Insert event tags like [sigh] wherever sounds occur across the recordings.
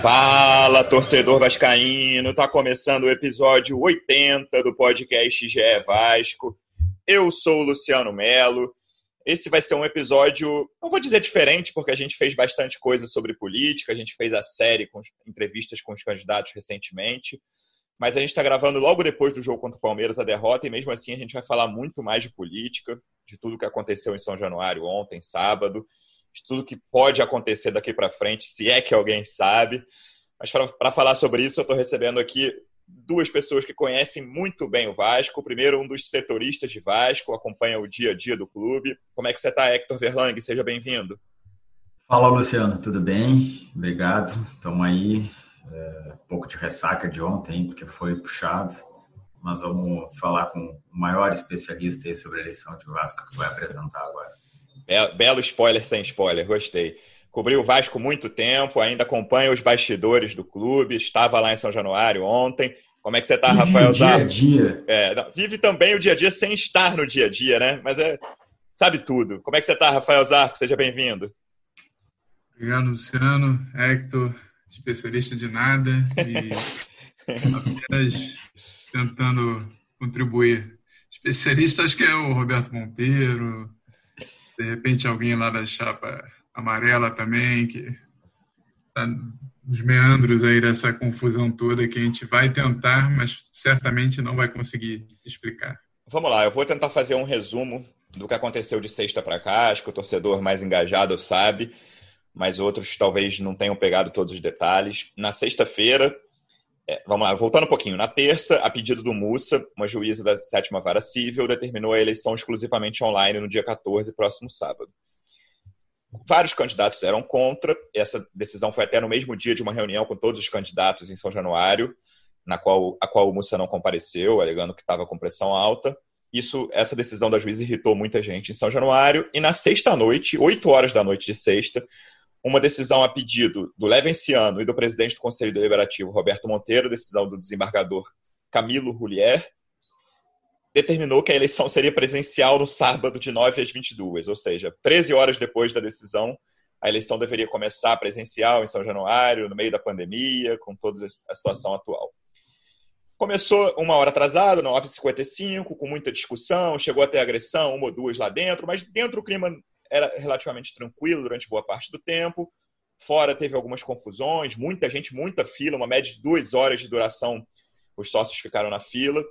Fala, torcedor vascaíno! Tá começando o episódio 80 do podcast GE Vasco. Eu sou o Luciano Melo. Esse vai ser um episódio, não vou dizer diferente, porque a gente fez bastante coisa sobre política, a gente fez a série com entrevistas com os candidatos recentemente, mas a gente está gravando logo depois do jogo contra o Palmeiras, a derrota, e mesmo assim a gente vai falar muito mais de política, de tudo que aconteceu em São Januário ontem, sábado, de tudo que pode acontecer daqui para frente, se é que alguém sabe. Mas para falar sobre isso, eu estou recebendo aqui duas pessoas que conhecem muito bem o Vasco. Primeiro, um dos setoristas de Vasco, acompanha o dia a dia do clube. Como é que você está, Hector Verlang? Seja bem-vindo. Fala, Luciano. Tudo bem? Obrigado. Estamos aí. É, um pouco de ressaca de ontem, porque foi puxado. Mas vamos falar com o maior especialista sobre a eleição de Vasco que vai apresentar agora. Belo spoiler sem spoiler, gostei. Cobriu o Vasco muito tempo, ainda acompanha os bastidores do clube, estava lá em São Januário ontem. Como é que você está, Rafael Zarco? Dia a dia. É, não, vive também o dia a dia sem estar no dia a dia, né? Mas é, sabe tudo. Como é que você está, Rafael Zarco? Seja bem-vindo. Obrigado, Luciano. Hector, especialista de nada e [laughs] apenas tentando contribuir. Especialista, acho que é o Roberto Monteiro, de repente alguém lá da chapa amarela também, que está nos meandros aí dessa confusão toda que a gente vai tentar, mas certamente não vai conseguir explicar. Vamos lá, eu vou tentar fazer um resumo do que aconteceu de sexta para cá, acho que o torcedor mais engajado sabe, mas outros talvez não tenham pegado todos os detalhes. Na sexta-feira, é, vamos lá, voltando um pouquinho. Na terça, a pedido do Mussa, uma juíza da sétima vara civil determinou a eleição exclusivamente online no dia 14, próximo sábado. Vários candidatos eram contra. Essa decisão foi até no mesmo dia de uma reunião com todos os candidatos em São Januário, na qual a qual o Mussa não compareceu, alegando que estava com pressão alta. Isso, essa decisão da juíza irritou muita gente em São Januário. E na sexta noite, 8 horas da noite de sexta, uma decisão a pedido do Levenciano e do presidente do Conselho Deliberativo, Roberto Monteiro, decisão do desembargador Camilo Rulier, determinou que a eleição seria presencial no sábado de 9 às 22, ou seja, 13 horas depois da decisão, a eleição deveria começar presencial em São Januário, no meio da pandemia, com toda a situação atual. Começou uma hora atrasada, 9h55, com muita discussão, chegou até agressão, uma ou duas lá dentro, mas dentro o clima era relativamente tranquilo durante boa parte do tempo. Fora teve algumas confusões, muita gente, muita fila, uma média de duas horas de duração. Os sócios ficaram na fila.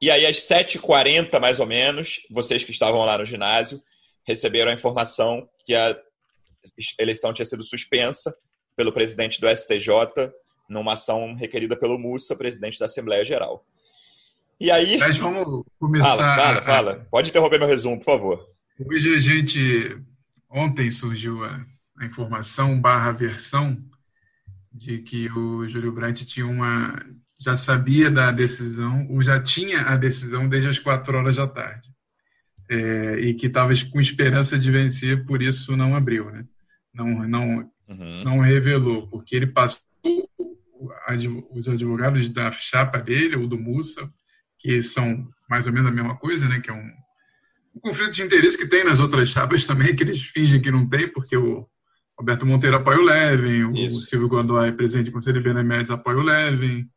E aí, às 7h40, mais ou menos, vocês que estavam lá no ginásio receberam a informação que a eleição tinha sido suspensa pelo presidente do STJ numa ação requerida pelo Mussa, presidente da Assembleia Geral. E aí. Mas vamos começar. Fala, fala, fala. Pode interromper meu resumo, por favor. Hoje a gente, ontem surgiu a, a informação barra versão de que o Júlio Brandt tinha uma, já sabia da decisão, ou já tinha a decisão desde as quatro horas da tarde. É, e que estava com esperança de vencer, por isso não abriu, né? Não, não, uhum. não revelou, porque ele passou os advogados da chapa dele, ou do Mussa, que são mais ou menos a mesma coisa, né? Que é um o conflito de interesse que tem nas outras chapas também, que eles fingem que não tem, porque o Roberto Monteiro apoia o Levin, o Isso. Silvio Godoy, presidente do Conselho de Benemédios, apoia o Levin,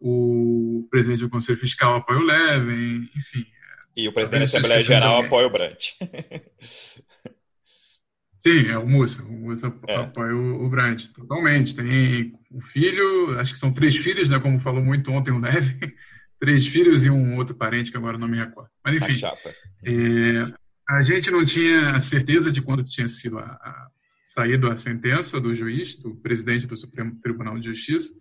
o presidente do Conselho Fiscal apoia o Levin, enfim. E o presidente da Assembleia Geral apoia o Brandt. [laughs] Sim, é o Mussa. O Mussa é. apoia o, o Brandt, totalmente. Tem o filho, acho que são três filhos, né? Como falou muito ontem o Levin três filhos e um outro parente que agora não me recordo. Mas enfim, a, é, a gente não tinha certeza de quando tinha sido a, a, saído a sentença do juiz, do presidente do Supremo Tribunal de Justiça,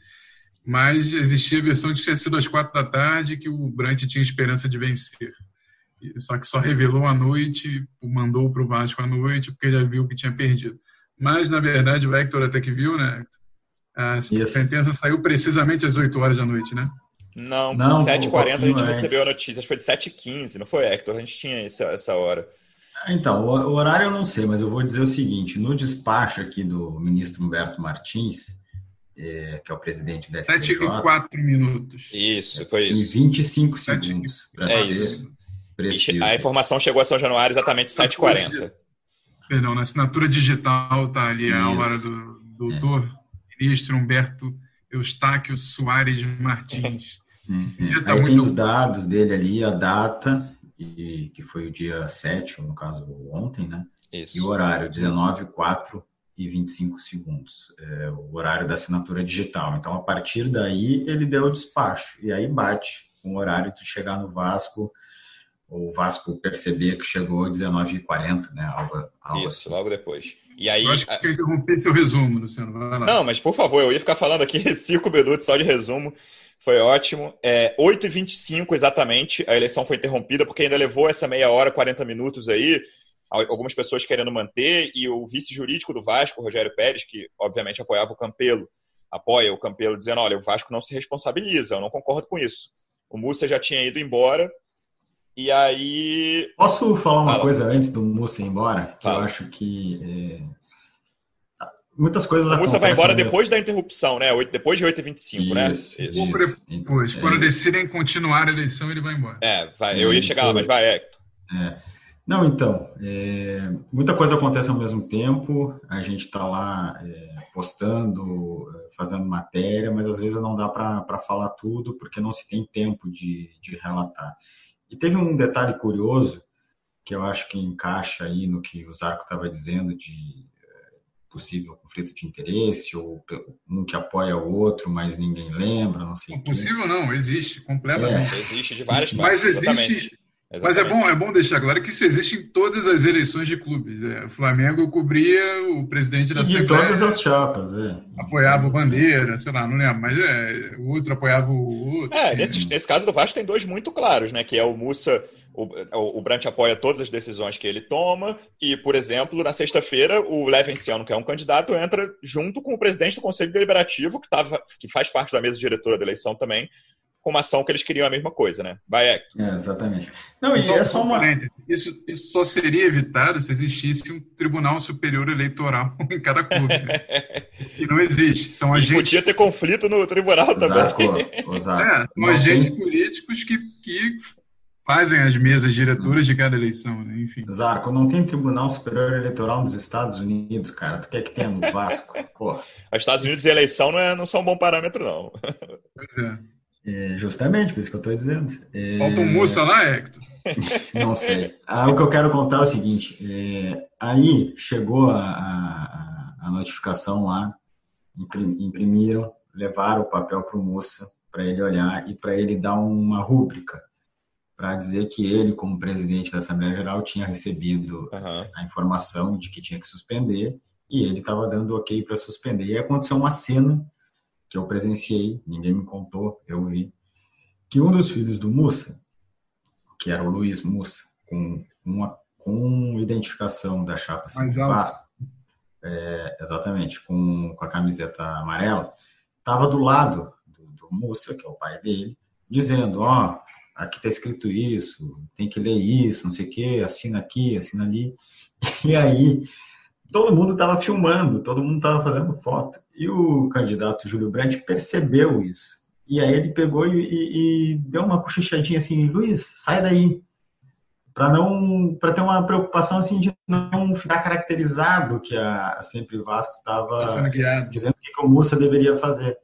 mas existia a versão de que tinha sido às quatro da tarde que o Brant tinha esperança de vencer. Só que só revelou à noite, mandou para o Vasco à noite, porque já viu que tinha perdido. Mas, na verdade, o Hector até que viu, né? A Isso. sentença saiu precisamente às 8 horas da noite, né? Não, não 7h40 a gente recebeu a notícia. Acho que foi de 7h15, não foi, Hector? A gente tinha essa, essa hora. Então, o horário eu não sei, mas eu vou dizer o seguinte: no despacho aqui do ministro Humberto Martins, é, que é o presidente da STJ... 7 e 4 minutos. Isso, foi isso. E 25 segundos. É isso. Preciso. A informação chegou a São Januário exatamente 7h40. Perdão, na assinatura digital está ali a hora do doutor é. ministro Humberto Eustáquio Soares Martins. [laughs] Uhum. Tá Aí muito... tem os dados dele ali, a data, e, que foi o dia 7, no caso ontem, né? Isso. E o horário, 19, 4 e 25 segundos, é, o horário da assinatura digital. Então, a partir daí, ele deu o despacho. E aí bate com o horário de chegar no Vasco, o Vasco perceber que chegou às 19h40, né? Algo, algo Isso, assim. logo depois. E aí, eu acho que eu interrompi seu resumo, Luciano. Não, mas por favor, eu ia ficar falando aqui [laughs] cinco minutos só de resumo. Foi ótimo. É, 8h25 exatamente, a eleição foi interrompida, porque ainda levou essa meia hora, 40 minutos aí, algumas pessoas querendo manter, e o vice jurídico do Vasco, Rogério Pérez, que obviamente apoiava o Campelo, apoia o Campelo, dizendo: olha, o Vasco não se responsabiliza, eu não concordo com isso. O Mussa já tinha ido embora, e aí. Posso falar uma Fala. coisa antes do Mussa ir embora? Que Fala. eu acho que. É muitas coisas A Mussa vai embora mesmo. depois da interrupção, né? Depois de 8h25, né? Isso, isso. Depois, quando é. decidem continuar a eleição, ele vai embora. É, vai, eu ia chegar lá, mas vai, Hector. É. Não, então, é, muita coisa acontece ao mesmo tempo, a gente está lá é, postando, é, fazendo matéria, mas às vezes não dá para falar tudo porque não se tem tempo de, de relatar. E teve um detalhe curioso que eu acho que encaixa aí no que o Zarco estava dizendo de possível conflito de interesse, ou um que apoia o outro, mas ninguém lembra, não sei. Possível não, existe, completamente. É. Existe de várias partes, mas existe, exatamente. Mas é bom, é bom deixar claro que isso existe em todas as eleições de clubes. É, o Flamengo cobria o presidente da De todas as chapas, é. Apoiava o Bandeira, sei lá, não lembro, mas é, o outro apoiava o outro. É, nesse, nesse caso do Vasco tem dois muito claros, né? Que é o Mussa o, o Brant apoia todas as decisões que ele toma e, por exemplo, na sexta-feira, o Levenciano, que é um candidato, entra junto com o presidente do Conselho Deliberativo, que, tava, que faz parte da mesa diretora da eleição também, com uma ação que eles queriam a mesma coisa, né? Vai, Hector. É, exatamente. Não, e só, é só uma... Isso, isso só seria evitado se existisse um Tribunal Superior Eleitoral [laughs] em cada clube, né? [laughs] que não existe. São agentes... podia ter conflito no tribunal Exato. também. [laughs] Exato. É, são agentes tem... políticos que, que fazem as mesas diretoras de cada eleição, né? Enfim. Zarco, não tem Tribunal Superior Eleitoral nos Estados Unidos, cara. Tu quer que tenha no Vasco? [laughs] Porra. Os Estados Unidos e eleição não, é, não são um bom parâmetro, não. Pois é. é justamente, por isso que eu estou dizendo. É... Falta um Mussa lá, Hector? [laughs] não sei. Ah, o que eu quero contar é o seguinte: é... aí chegou a, a, a notificação lá, imprimiram, levaram o papel para o Mussa para ele olhar e para ele dar uma rúbrica para dizer que ele, como presidente da Assembleia Geral, tinha recebido uhum. a informação de que tinha que suspender e ele estava dando ok para suspender. E aconteceu uma cena que eu presenciei, ninguém me contou, eu vi, que um dos filhos do Mussa, que era o Luiz Mussa, com uma com identificação da chapa Vasco, é, exatamente, com, com a camiseta amarela, estava do lado do, do Mussa, que é o pai dele, dizendo, ó, oh, aqui está escrito isso, tem que ler isso, não sei o quê, assina aqui, assina ali. [laughs] E aí, todo mundo estava filmando, todo mundo estava fazendo foto. E o candidato Júlio Brandt percebeu isso. E aí ele pegou e, e, e deu uma cochichadinha assim, Luiz, sai daí. Para não, para ter uma preocupação assim de não ficar caracterizado que a, a Sempre Vasco estava dizendo o que o Mussa deveria fazer.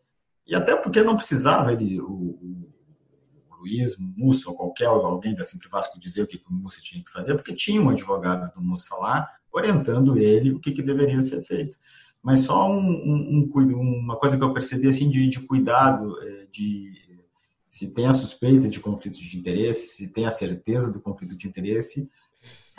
E até porque não precisava ele, o, Luiz, Mussa ou qualquer alguém da Sempre Vasco dizer o que, o Mussa tinha que fazer, porque tinha um advogado do Mussa lá orientando ele o que, que deveria ser feito. Mas só um, um, um, uma coisa que eu percebi assim de, de cuidado, é, de se tem a suspeita de conflito de interesse, se tem a certeza do conflito de interesse,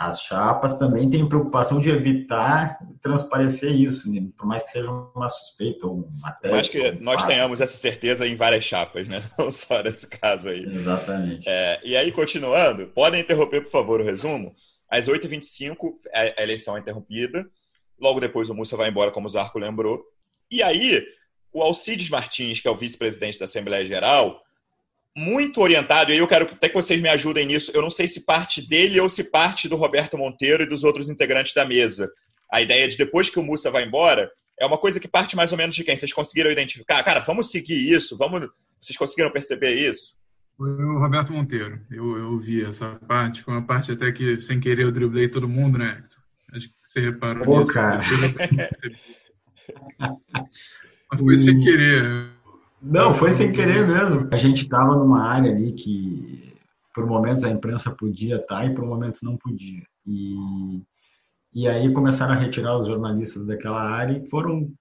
as chapas também têm preocupação de evitar transparecer isso, né? por mais que seja uma suspeita ou uma tese. Acho que um nós fato. tenhamos essa certeza em várias chapas, né? [laughs] Não só nesse caso aí. Exatamente. É, e aí, continuando, podem interromper, por favor, o resumo. Às 8h25, a eleição é interrompida. Logo depois, o Mussa vai embora, como o Zarco lembrou. E aí, o Alcides Martins, que é o vice-presidente da Assembleia Geral, muito orientado, e eu quero até que vocês me ajudem nisso. Eu não sei se parte dele ou se parte do Roberto Monteiro e dos outros integrantes da mesa. A ideia de depois que o Mussa vai embora, é uma coisa que parte mais ou menos de quem? Vocês conseguiram identificar? Cara, vamos seguir isso? Vamos... Vocês conseguiram perceber isso? Foi o Roberto Monteiro. Eu, eu vi essa parte. Foi uma parte até que, sem querer, eu driblei todo mundo, né, Hector? Acho que você reparou Pô, nisso. cara. Mas foi sem querer. Não, foi sem querer mesmo. A gente estava numa área ali que, por momentos, a imprensa podia estar e por momentos não podia. E, e aí começaram a retirar os jornalistas daquela área e foram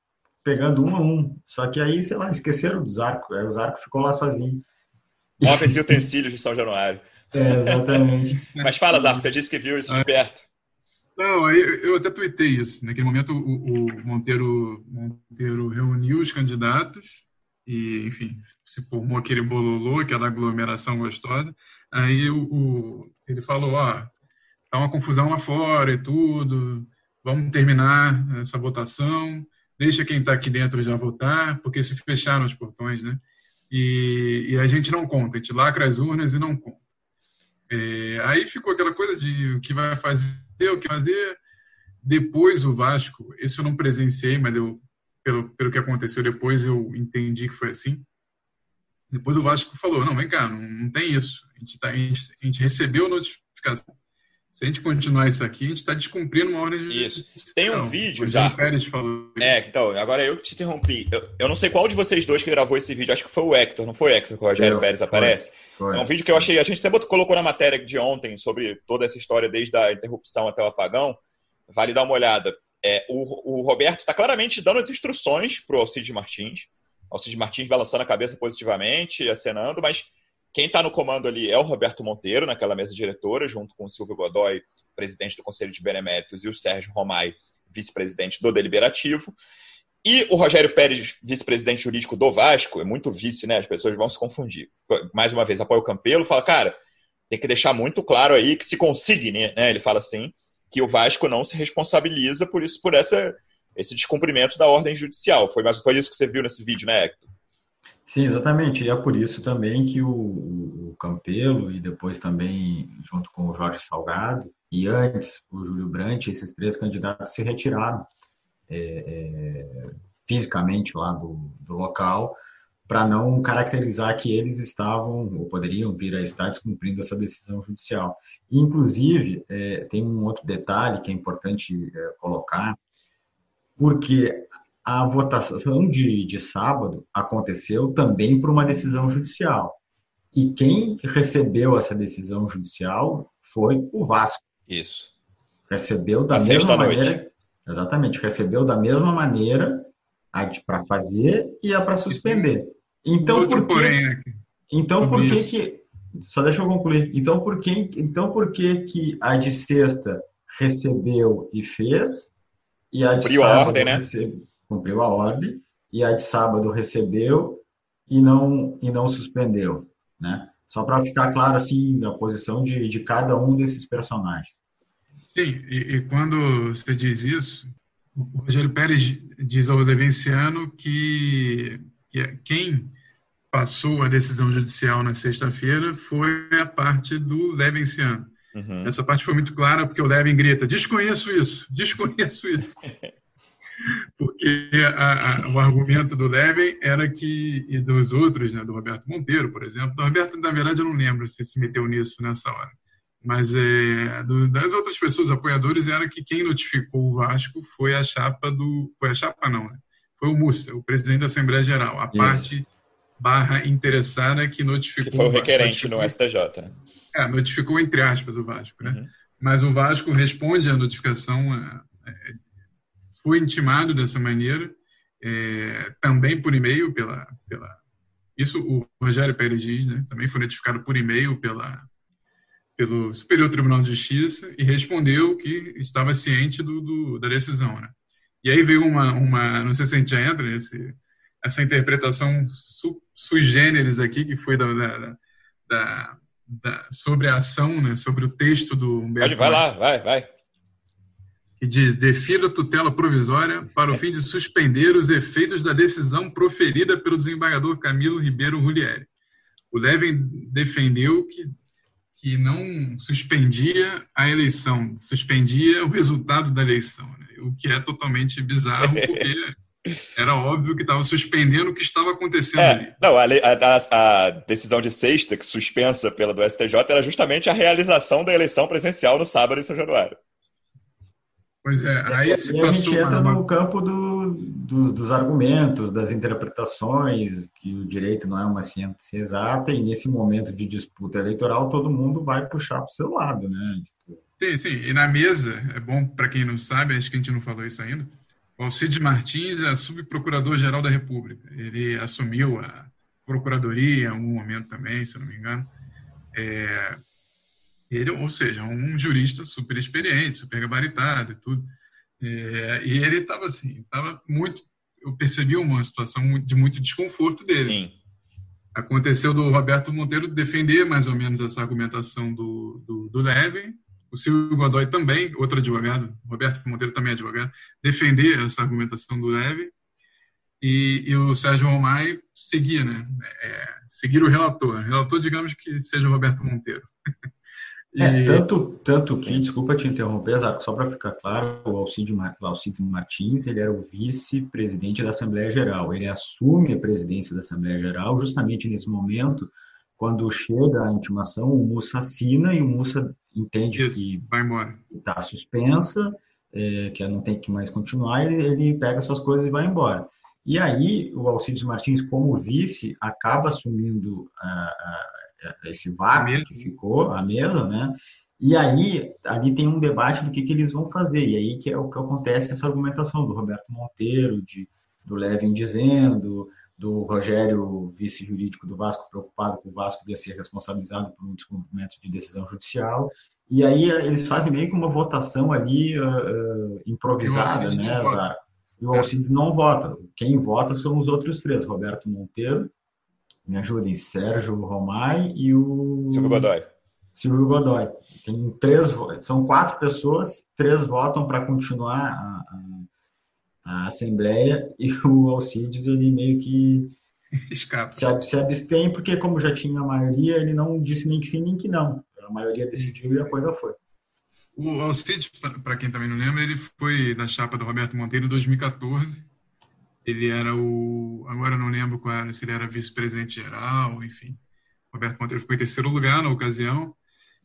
pegando um a um. Só que aí, sei lá, esqueceram do Zarco. Aí o Zarco ficou lá sozinho. Móveis e utensílios de São Januário. [laughs] É, exatamente. Mas fala, Zarco, você disse que viu isso de perto. Não, eu até tuitei isso. Naquele momento, o, o Monteiro, Monteiro reuniu os candidatos e, enfim, se formou aquele bololô, aquela aglomeração gostosa. Aí o, o, ele falou, ó, tá uma confusão lá fora e tudo, vamos terminar essa votação, deixa quem está aqui dentro já votar, porque se fecharam os portões, né? E, e a gente não conta, a gente lacra as urnas e não conta. É, aí ficou aquela coisa de o que vai fazer o que fazer. Depois o Vasco, isso eu não presenciei, mas eu, pelo, pelo que aconteceu depois, eu entendi que foi assim. Depois o Vasco falou: não, vem cá, não, não tem isso. A gente, tá, a, gente, a gente recebeu a notificação. Se a gente continuar isso aqui, a gente está descumprindo uma ordem de. Isso. Tem um vídeo já. Pérez falou. É, então, agora eu que te interrompi. Eu, eu, não sei qual de vocês dois que gravou esse vídeo, acho que foi o Hector, não foi o Hector que o Rogério eu, Pérez aparece? Foi, foi. É um vídeo que eu achei. A gente até colocou na matéria de ontem sobre toda essa história, desde a interrupção até o apagão. Vale dar uma olhada. É, o, o Roberto está claramente dando as instruções para o Alcides Martins. Alcides Martins balançando a cabeça positivamente, acenando, mas quem está no comando ali é o Roberto Monteiro, naquela mesa diretora, junto com o Silvio Godoy, presidente do Conselho de Beneméritos, e o Sérgio Romai, vice-presidente do Deliberativo. E o Rogério Pérez, vice-presidente jurídico do Vasco, é muito vice, né? As pessoas vão se confundir. Mais uma vez, apoia o Campelo, fala, cara, tem que deixar muito claro aí que se consigne, né? Ele fala assim, que o Vasco não se responsabiliza por isso, por essa, esse descumprimento da ordem judicial. Foi, mas foi isso que você viu nesse vídeo, né, Hector? Sim, exatamente. E é por isso também que o, o, Campelo e depois também junto com o Jorge Salgado e antes o Júlio Brandt, esses três candidatos se retiraram é, é, fisicamente lá do, do local para não caracterizar que eles estavam ou poderiam vir a estar descumprindo essa decisão judicial. Inclusive, é, tem um outro detalhe que é importante é, colocar, porque a votação de, de sábado aconteceu também por uma decisão judicial. E quem recebeu essa decisão judicial foi o Vasco. Isso. Recebeu da a mesma maneira. Noite. Exatamente, recebeu da mesma maneira a para fazer e a para suspender. Então, por que, porém, então por que, que só deixa eu concluir. Então, por que então por que que a de sexta recebeu e fez e a de Cumpriu sábado a ordem, né? cumpriu a ordem, e a de sábado recebeu e não, e não suspendeu, né? Só para ficar claro, assim, a posição de, de cada um desses personagens. Sim, e, e quando você diz isso, o Rogério Pérez diz ao Levenciano que quem passou a decisão judicial na sexta-feira foi a parte do Levenciano. Uhum. Essa parte foi muito clara, porque o Levin grita: desconheço isso, [laughs] desconheço isso. porque a, a, o argumento do Levin era que, e dos outros, né, do Roberto Monteiro, por exemplo, do Roberto, na verdade, eu não lembro se se meteu nisso nessa hora, mas é, do, das outras pessoas apoiadores era que quem notificou o Vasco foi a chapa do. Foi a chapa, não, né? Foi o Mussa, o presidente da Assembleia Geral, a Isso. parte barra interessada que notificou. Que foi o requerente no STJ. Né? É, notificou entre aspas o Vasco, né? Uhum. Mas o Vasco responde à notificação é, é foi intimado dessa maneira, é, também por e-mail pela, pela isso o Rogério Pérez diz, né? Também foi notificado por e-mail pela pelo Superior Tribunal de Justiça e respondeu que estava ciente do, do, da decisão, né? E aí veio uma, uma, não sei se a gente já entra nesse, essa interpretação su, sui generis aqui, que foi da, da, da, da, sobre a ação, né? Sobre o texto do Humberto. Pode, vai lá, vai, vai que diz: defira a tutela provisória para o fim de suspender os efeitos da decisão proferida pelo desembargador Camilo Ribeiro Rulieri. o Levin defendeu que, que não suspendia a eleição, suspendia o resultado da eleição? O que é totalmente bizarro, porque [laughs] era óbvio que estava suspendendo o que estava acontecendo é, ali. Não, a, a, a, decisão de sexta, que suspensa pela do STJ, era justamente a realização da eleição presencial no sábado em São Januário. Pois é, aí se e passou. A gente entra uma... no campo do, do, dos argumentos, das interpretações, que o direito não é uma ciência exata, e nesse momento de disputa eleitoral, todo mundo vai puxar para o seu lado, né? Tipo... Sim, sim. E na mesa, é bom para quem não sabe, acho que a gente não falou isso ainda o Alcides Martins é subprocurador-geral da República. Ele assumiu a procuradoria em algum momento também, se não me engano. É, ele, ou seja, um jurista super experiente, super gabaritado e tudo. É, e ele estava assim, estava muito. Eu percebi uma situação de muito desconforto dele. Sim. Aconteceu do Roberto Monteiro defender mais ou menos essa argumentação do, do, do Levin, o Silvio Godoy também, outro advogado, Roberto Monteiro também é advogado, defender essa argumentação do Leve e, e o Sérgio Romai seguir, né? É, seguir o relator. O relator, digamos que seja o Roberto Monteiro. [laughs] e... é, tanto, tanto que, desculpa te interromper, só para ficar claro, o Alcide, Alcide Martins ele era o vice-presidente da Assembleia Geral. Ele assume a presidência da Assembleia Geral justamente nesse momento quando chega a intimação, o Mussa assina e o Mussa entende Isso, que está suspensa, é, que não tem que mais continuar, ele, ele pega suas coisas e vai embora. E aí, o Alcides Martins, como vice, acaba assumindo a, a, esse vácuo que ficou, a mesa, né? E aí, ali tem um debate do que, que eles vão fazer. E aí que é o que acontece essa argumentação do Roberto Monteiro, de, do Levin dizendo, do Rogério, vice-jurídico do Vasco, preocupado com o Vasco ia ser responsabilizado por um descumprimento de decisão judicial. E aí eles fazem meio que uma votação ali uh, improvisada, né, Zara? E o Alcides não vota. Quem vota são os outros três: Roberto Monteiro, me ajudem, Sérgio Romai e o. Silvio Godoy. Silvio Godoy. Tem três, são quatro pessoas, três votam para continuar a, a a Assembleia e [laughs] o Alcides ele meio que Escapa. Se, se abstém porque como já tinha a maioria ele não disse nem que sim nem que não. A maioria decidiu e a coisa foi. O Alcides para quem também não lembra ele foi da chapa do Roberto Monteiro em 2014 ele era o agora não lembro qual era, se ele era vice-presidente geral enfim. Roberto Monteiro ficou em terceiro lugar na ocasião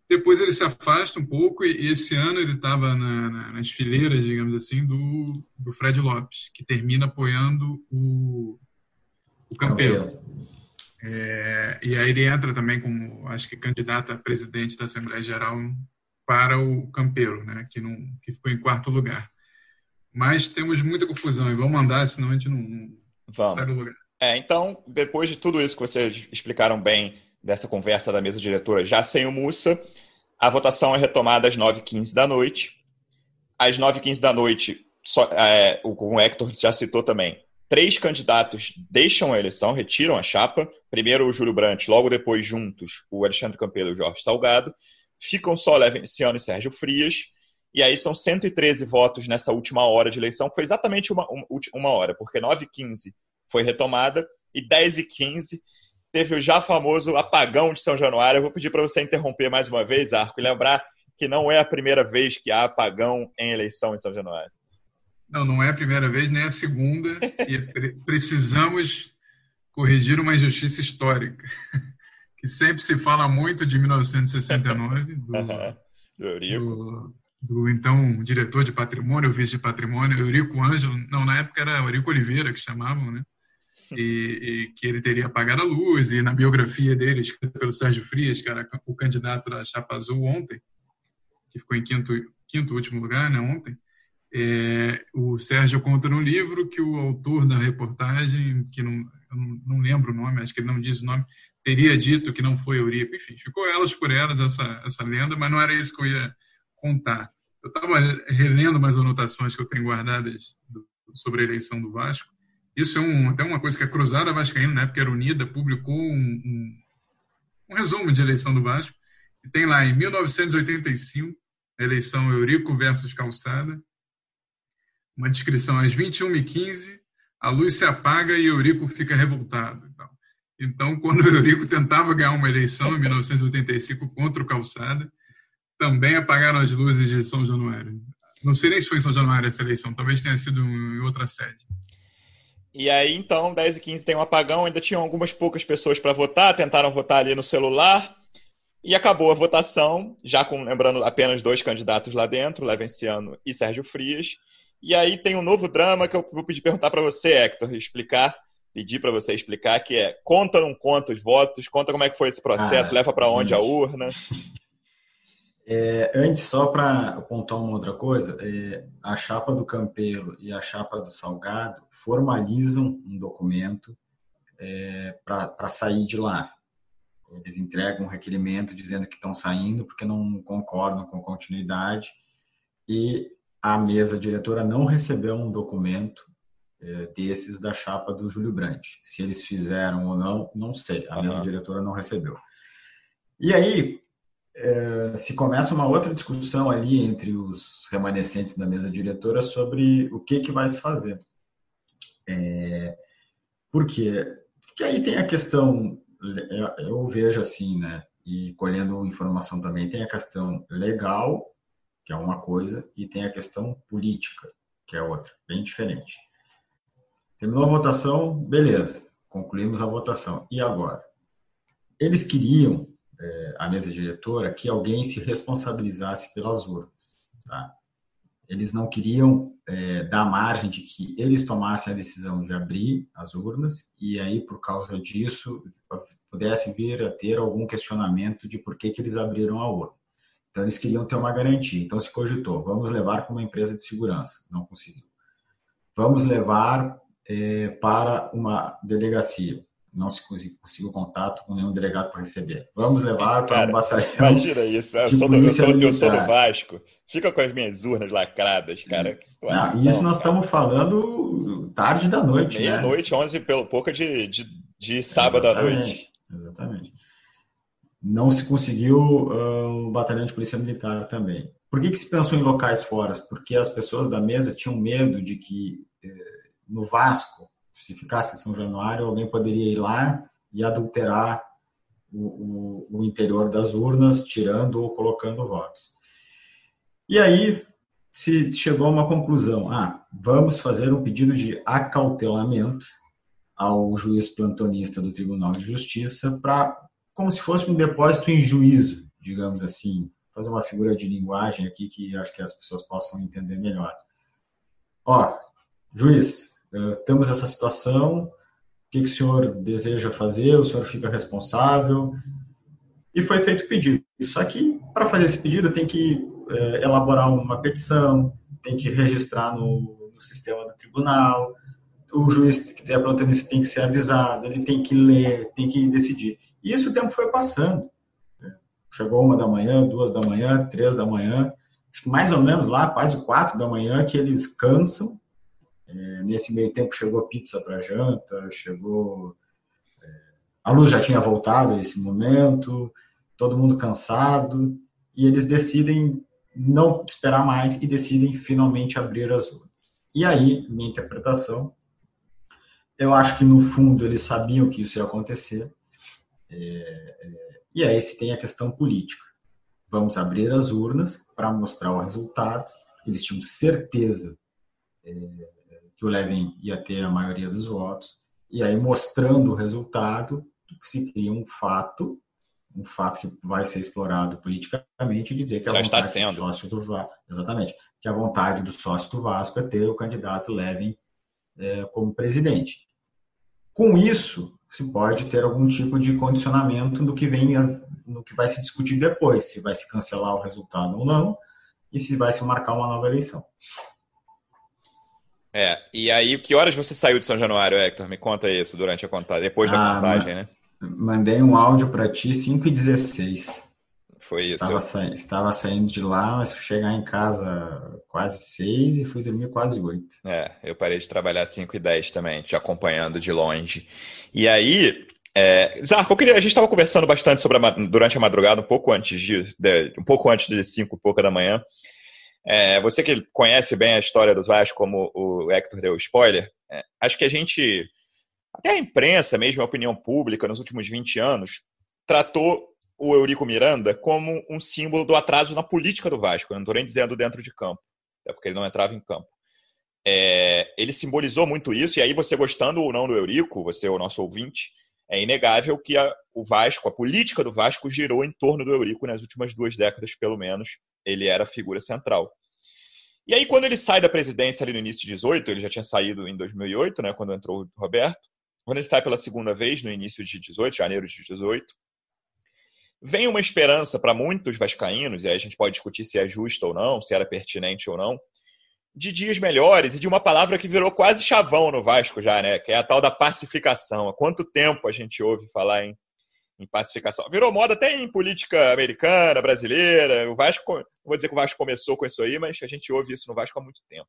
depois ele se afasta um pouco e, esse ano ele estava na, na, nas fileiras, digamos assim, do, do Fred Lopes, que termina apoiando o, o Campeiro. É, e aí ele entra também como, acho que candidato a presidente da Assembleia Geral para o Campeiro, né, que, não, que ficou em quarto lugar. Mas temos muita confusão e vamos mandar, senão a gente não, não sai do lugar. É, então, depois de tudo isso que vocês explicaram bem dessa conversa da mesa diretora já sem o Mussa. A votação é retomada às 9h15 da noite. Às 9h15 da noite, só, é, o, o Hector já citou também, três candidatos deixam a eleição, retiram a chapa. Primeiro o Júlio Brandt, logo depois juntos o Alexandre Campeiro e o Jorge Salgado. Ficam só Levenciano e Sérgio Frias. E aí são 113 votos nessa última hora de eleição, que foi exatamente uma, uma, uma hora, porque 9h15 foi retomada e 10h15 teve o já famoso apagão de São Januário. Eu vou pedir para você interromper mais uma vez, Arco, e lembrar que não é a primeira vez que há apagão em eleição em São Januário. Não, não é a primeira vez, nem a segunda, e precisamos corrigir uma injustiça histórica, [laughs] que sempre se fala muito de 1969, do, [laughs] do, do, do então diretor de patrimônio, vice de patrimônio, Eurico Ângelo, não, na época era Eurico Oliveira que chamavam, né? E, e, que ele teria apagado a luz, e na biografia dele, escrita pelo Sérgio Frias, que era o candidato da Chapa Azul ontem, que ficou em quinto, quinto último lugar, né, ontem, é, o Sérgio conta no livro que o autor da reportagem, que não, não, não, lembro o nome, acho que ele não diz o nome, teria dito que não foi Eurico. Enfim, ficou elas por elas essa, essa lenda, mas não era isso que eu ia contar. Eu estava relendo umas anotações que eu tenho guardadas do, sobre a eleição do Vasco, isso é um, até uma coisa que a Cruzada Vascaína, na época era unida, publicou um, um, um resumo de eleição do Vasco. E tem lá, em 1985, a eleição Eurico versus Calçada, uma descrição às 21h15, a luz se apaga e Eurico fica revoltado. Então, Então, [laughs] quando Eurico tentava ganhar uma eleição em 1985 contra o Calçada, também apagaram as luzes de São Januário. Não sei nem se foi em São Januário essa eleição, talvez tenha sido em outra sede. E aí, então, 10 e 15 tem um apagão, ainda tinham algumas poucas pessoas para votar, tentaram votar ali no celular, e acabou a votação, já com, lembrando, apenas dois candidatos lá dentro, Levenciano e Sérgio Frias. E aí tem um novo drama que eu vou pedir perguntar para você, Hector, explicar, pedir para você explicar, que é conta ou não conta os votos, conta como é que foi esse processo, ah, leva para onde a urna. [laughs] É, antes, só para apontar uma outra coisa, é, a chapa do Campelo e a chapa do Salgado formalizam um documento é, para sair de lá. Eles entregam um requerimento dizendo que estão saindo porque não concordam com continuidade e a mesa diretora não recebeu um documento é, desses da chapa do Júlio Brandt. Se eles fizeram ou não, não sei. A uhum. mesa diretora não recebeu. E aí é, se começa uma outra discussão ali entre os remanescentes da mesa diretora sobre o que, que vai se fazer. É, por quê? Porque aí tem a questão, eu vejo assim, né? E colhendo informação também, tem a questão legal que é uma coisa, e tem a questão política, que é outra, bem diferente. Terminou a votação, beleza, concluímos a votação. E agora? Eles queriam, é, a mesa diretora, que alguém se responsabilizasse pelas urnas. Tá? Eles não queriam é, dar margem de que eles tomassem a decisão de abrir as urnas e aí, por causa disso, pudesse vir a ter algum questionamento de por que, que eles abriram a urna. Então, eles queriam ter uma garantia. Então, se cogitou, vamos levar para uma empresa de segurança. Não conseguiu. Vamos levar é, para uma delegacia. Não se conseguiu contato com nenhum delegado para receber. Vamos levar para um batalhão. Imagina isso. Eu sou, do, eu, sou, eu sou, do, Vasco. Fica com as minhas urnas lacradas, cara. Que situação. Não, isso nós cara. estamos falando tarde da noite. Né? Meia-noite, né? 11 pelo pouco de, de, de sábado Exatamente. à noite. Exatamente não se conseguiu um batalhão de polícia militar também. Por que, que se pensou em locais fora? Porque as pessoas da mesa tinham medo de que eh, no Vasco, se ficasse em São Januário, alguém poderia ir lá e adulterar o, o, o interior das urnas, tirando ou colocando votos. E aí se chegou a uma conclusão: ah, vamos fazer um pedido de acautelamento ao juiz plantonista do Tribunal de Justiça para como se fosse um depósito em juízo, digamos assim. Fazer uma figura de linguagem aqui que acho que as pessoas possam entender melhor. Ó, juiz, eh, temos essa situação, o que, que o senhor deseja fazer? O senhor fica responsável? E foi feito o pedido. Só que, para fazer esse pedido, tem que é, elaborar uma petição, tem que registrar no, no sistema do tribunal, o juiz que tem a plantonista tem que ser avisado, ele tem que ler, tem que decidir. E isso o tempo foi passando. Chegou uma da manhã, duas da manhã, três da manhã, mais ou menos lá, quase quatro da manhã, que eles cansam. É, nesse meio tempo chegou pizza para janta, chegou. É, a luz já tinha voltado nesse momento, todo mundo cansado, e eles decidem não esperar mais e decidem finalmente abrir as urnas. E aí, minha interpretação, eu acho que no fundo eles sabiam que isso ia acontecer, é, é, e aí se tem a questão política. Vamos abrir as urnas para mostrar o resultado. Eles tinham certeza é, que o Levin ia ter a maioria dos votos. E aí, mostrando o resultado, se cria um fato, um fato que vai ser explorado politicamente, de dizer que a Já vontade do sócio do Vasco, exatamente, que a vontade do sócio do Vasco é ter o candidato Levin é, como presidente. Com isso, se pode ter algum tipo de condicionamento do que vem no que vai se discutir depois, se vai se cancelar o resultado ou não, e se vai se marcar uma nova eleição. É, e aí, que horas você saiu de São Januário, Hector? Me conta isso durante a contagem, depois da ah, contagem, né? Mandei um áudio para ti, 5 e 16 Foi isso. Estava, sa... Estava saindo de lá, mas fui chegar em casa quase 6 e fui dormir quase 8. É, eu parei de trabalhar 5 e 10 também, te acompanhando de longe. E aí, é, Zarco, eu queria, a gente estava conversando bastante sobre a, durante a madrugada, um pouco antes de, de um pouco antes de 5 e pouca da manhã. É, você que conhece bem a história dos Vasco, como o Hector deu spoiler, é, acho que a gente até a imprensa, mesmo a opinião pública, nos últimos 20 anos, tratou o Eurico Miranda como um símbolo do atraso na política do Vasco. Não estou nem dizendo dentro de campo, é porque ele não entrava em campo. É, ele simbolizou muito isso, e aí você gostando ou não do Eurico, você o nosso ouvinte, é inegável que a, o Vasco, a política do Vasco girou em torno do Eurico nas últimas duas décadas, pelo menos. Ele era a figura central. E aí, quando ele sai da presidência ali no início de 18, ele já tinha saído em 2008, né, quando entrou o Roberto. Quando ele sai pela segunda vez, no início de 18, janeiro de 18, vem uma esperança para muitos vascaínos, e aí a gente pode discutir se é justa ou não, se era pertinente ou não, de dias melhores e de uma palavra que virou quase chavão no Vasco já, né? Que é a tal da pacificação. Há quanto tempo a gente ouve falar em, em pacificação? Virou moda até em política americana, brasileira. O Vasco, não vou dizer que o Vasco começou com isso aí, mas a gente ouve isso no Vasco há muito tempo.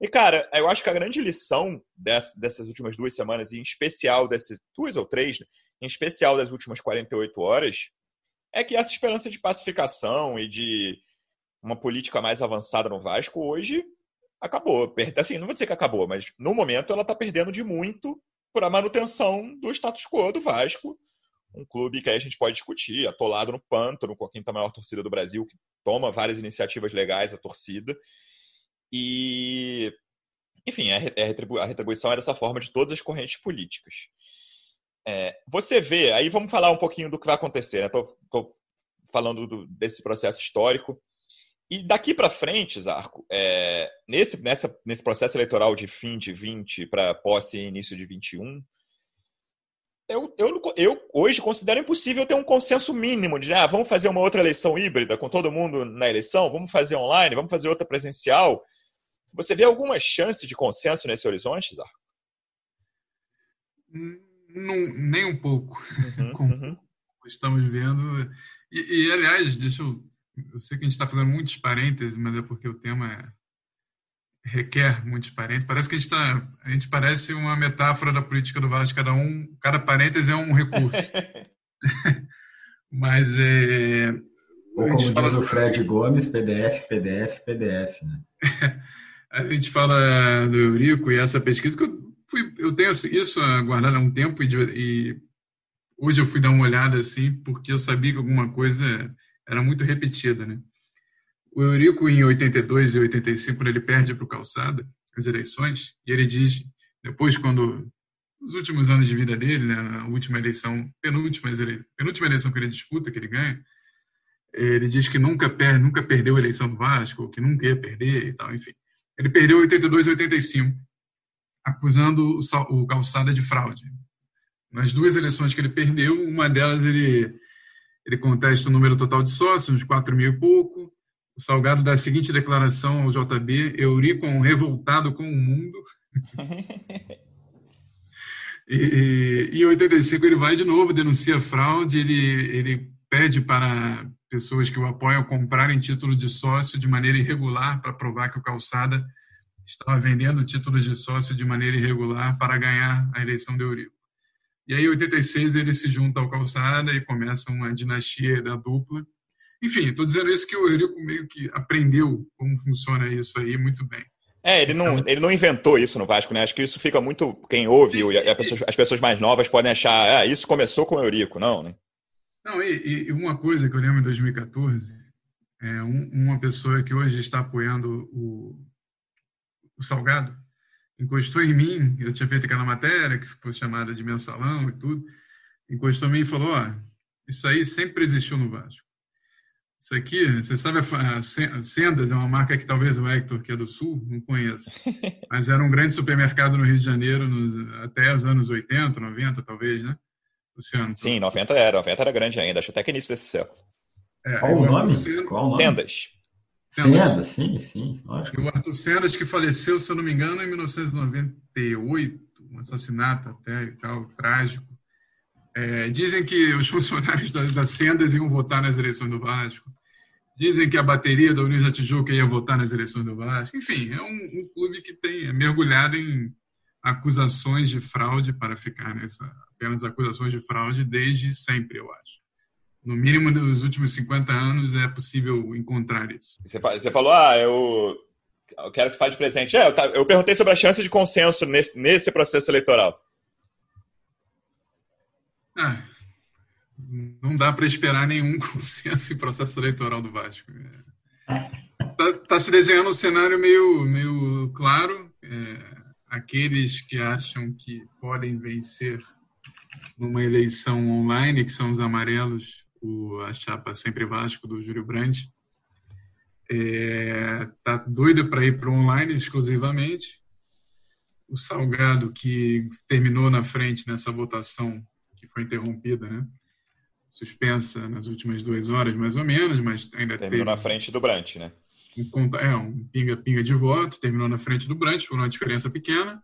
E, cara, eu acho que a grande lição dessas últimas duas semanas, e em especial dessas duas ou três, né? em especial das últimas 48 horas, é que essa esperança de pacificação e de uma política mais avançada no Vasco hoje acabou. Assim, não vou dizer que acabou, mas no momento ela está perdendo de muito para a manutenção do status quo do Vasco, um clube que aí a gente pode discutir, atolado no pântano, com a quinta maior torcida do Brasil, que toma várias iniciativas legais, a torcida. E, enfim, a retribuição é dessa forma de todas as correntes políticas. É, você vê, aí vamos falar um pouquinho do que vai acontecer, né? Estou falando do, desse processo histórico. E daqui para frente, Zarco, é, nesse, nessa, nesse processo eleitoral de fim de 20 para posse e início de 21, eu, eu, eu hoje considero impossível ter um consenso mínimo de ah, vamos fazer uma outra eleição híbrida com todo mundo na eleição, vamos fazer online, vamos fazer outra presencial. Você vê alguma chance de consenso nesse horizonte, não, nem um pouco, uhum, [laughs] como uhum. estamos vendo. E, e, aliás, deixa eu. Eu sei que a gente está fazendo muitos parênteses, mas é porque o tema é, requer muitos parênteses. Parece que a gente está. A gente parece uma metáfora da política do Vasco, cada um, cada parêntese é um recurso. [laughs] mas é. Ou como diz o Fred. Gomes, PDF, PDF, PDF, né? [laughs] a gente fala do Eurico e essa pesquisa que eu fui, eu tenho isso guardado há um tempo e, e, hoje eu fui dar uma olhada assim, porque eu sabia que alguma coisa era muito repetida, né? O Eurico, em 82 e 85, quando ele perde para o Calçada as eleições, e ele diz, depois, quando, nos últimos anos de vida dele, né, na última eleição, penúltima, penúltima eleição que ele disputa, que ele ganha, ele diz que nunca, per, nunca perdeu a eleição do Vasco, que nunca ia perder e tal, enfim. Ele perdeu 82 e 85 acusando o Calçada de fraude. Nas duas eleições que ele perdeu, uma delas ele, ele contesta o número total de sócios, uns 4 mil e pouco. O Salgado dá a seguinte declaração ao JB: Euricon revoltado com o mundo. [laughs] e, e em 85 ele vai de novo, denuncia fraude, ele, ele pede para pessoas que o apoiam comprarem título de sócio de maneira irregular para provar que o Calçada estava vendendo títulos de sócio de maneira irregular para ganhar a eleição de Eurico. E aí, em 86, ele se junta ao Calçada e começa uma dinastia da dupla. Enfim, estou dizendo isso que o Eurico meio que aprendeu como funciona isso aí muito bem. É, ele não, ele não inventou isso no Vasco, né? Acho que isso fica muito. Quem ouve, e pessoa, as pessoas mais novas podem achar, ah, isso começou com o Eurico, não, né? Não, e, e uma coisa que eu lembro em 2014, é um, uma pessoa que hoje está apoiando o, o Salgado, encostou em mim, eu tinha feito aquela matéria que ficou chamada de mensalão e tudo, encostou em mim e falou, ó, isso aí sempre existiu no Vasco. Isso aqui, você sabe, a Sendas é uma marca que talvez o Hector, que é do Sul, não conheça. [laughs] Mas era um grande supermercado no Rio de Janeiro nos, até os anos 80, 90, talvez, né? Luciano? Sim, 90 era. 90 era grande ainda, acho até que início desse século. É, Qual, o nome? Qual o nome? Sendas. Sendas, sim, sim, lógico. E o Arthur Sendas, que faleceu, se eu não me engano, em 1998, um assassinato até e tal, trágico. É, dizem que os funcionários da, da Sendas iam votar nas eleições do Vasco. Dizem que a bateria da União da Tijuca ia votar nas eleições do Vasco. Enfim, é um, um clube que tem é mergulhado em acusações de fraude para ficar nessa apenas acusações de fraude desde sempre, eu acho no mínimo nos últimos 50 anos é possível encontrar isso. Você, você falou, ah, eu, eu quero que fale de presente. É, eu, eu, perguntei sobre a chance de consenso nesse, nesse processo eleitoral. Ah, não dá para esperar nenhum [laughs] consenso em processo eleitoral do Vasco. Está tá se desenhando um cenário meio, meio claro. É, aqueles que acham que podem vencer numa eleição online, que são os amarelos, o, a chapa Sempre Vasco do Júlio Brandt, é, tá doido para ir para o online exclusivamente. O Salgado, que terminou na frente nessa votação, que foi interrompida, né? suspensa nas últimas duas horas, mais ou menos, mas ainda terminou teve... na frente do Brant, né? Um, é, um pinga-pinga de voto, terminou na frente do Brant, por uma diferença pequena.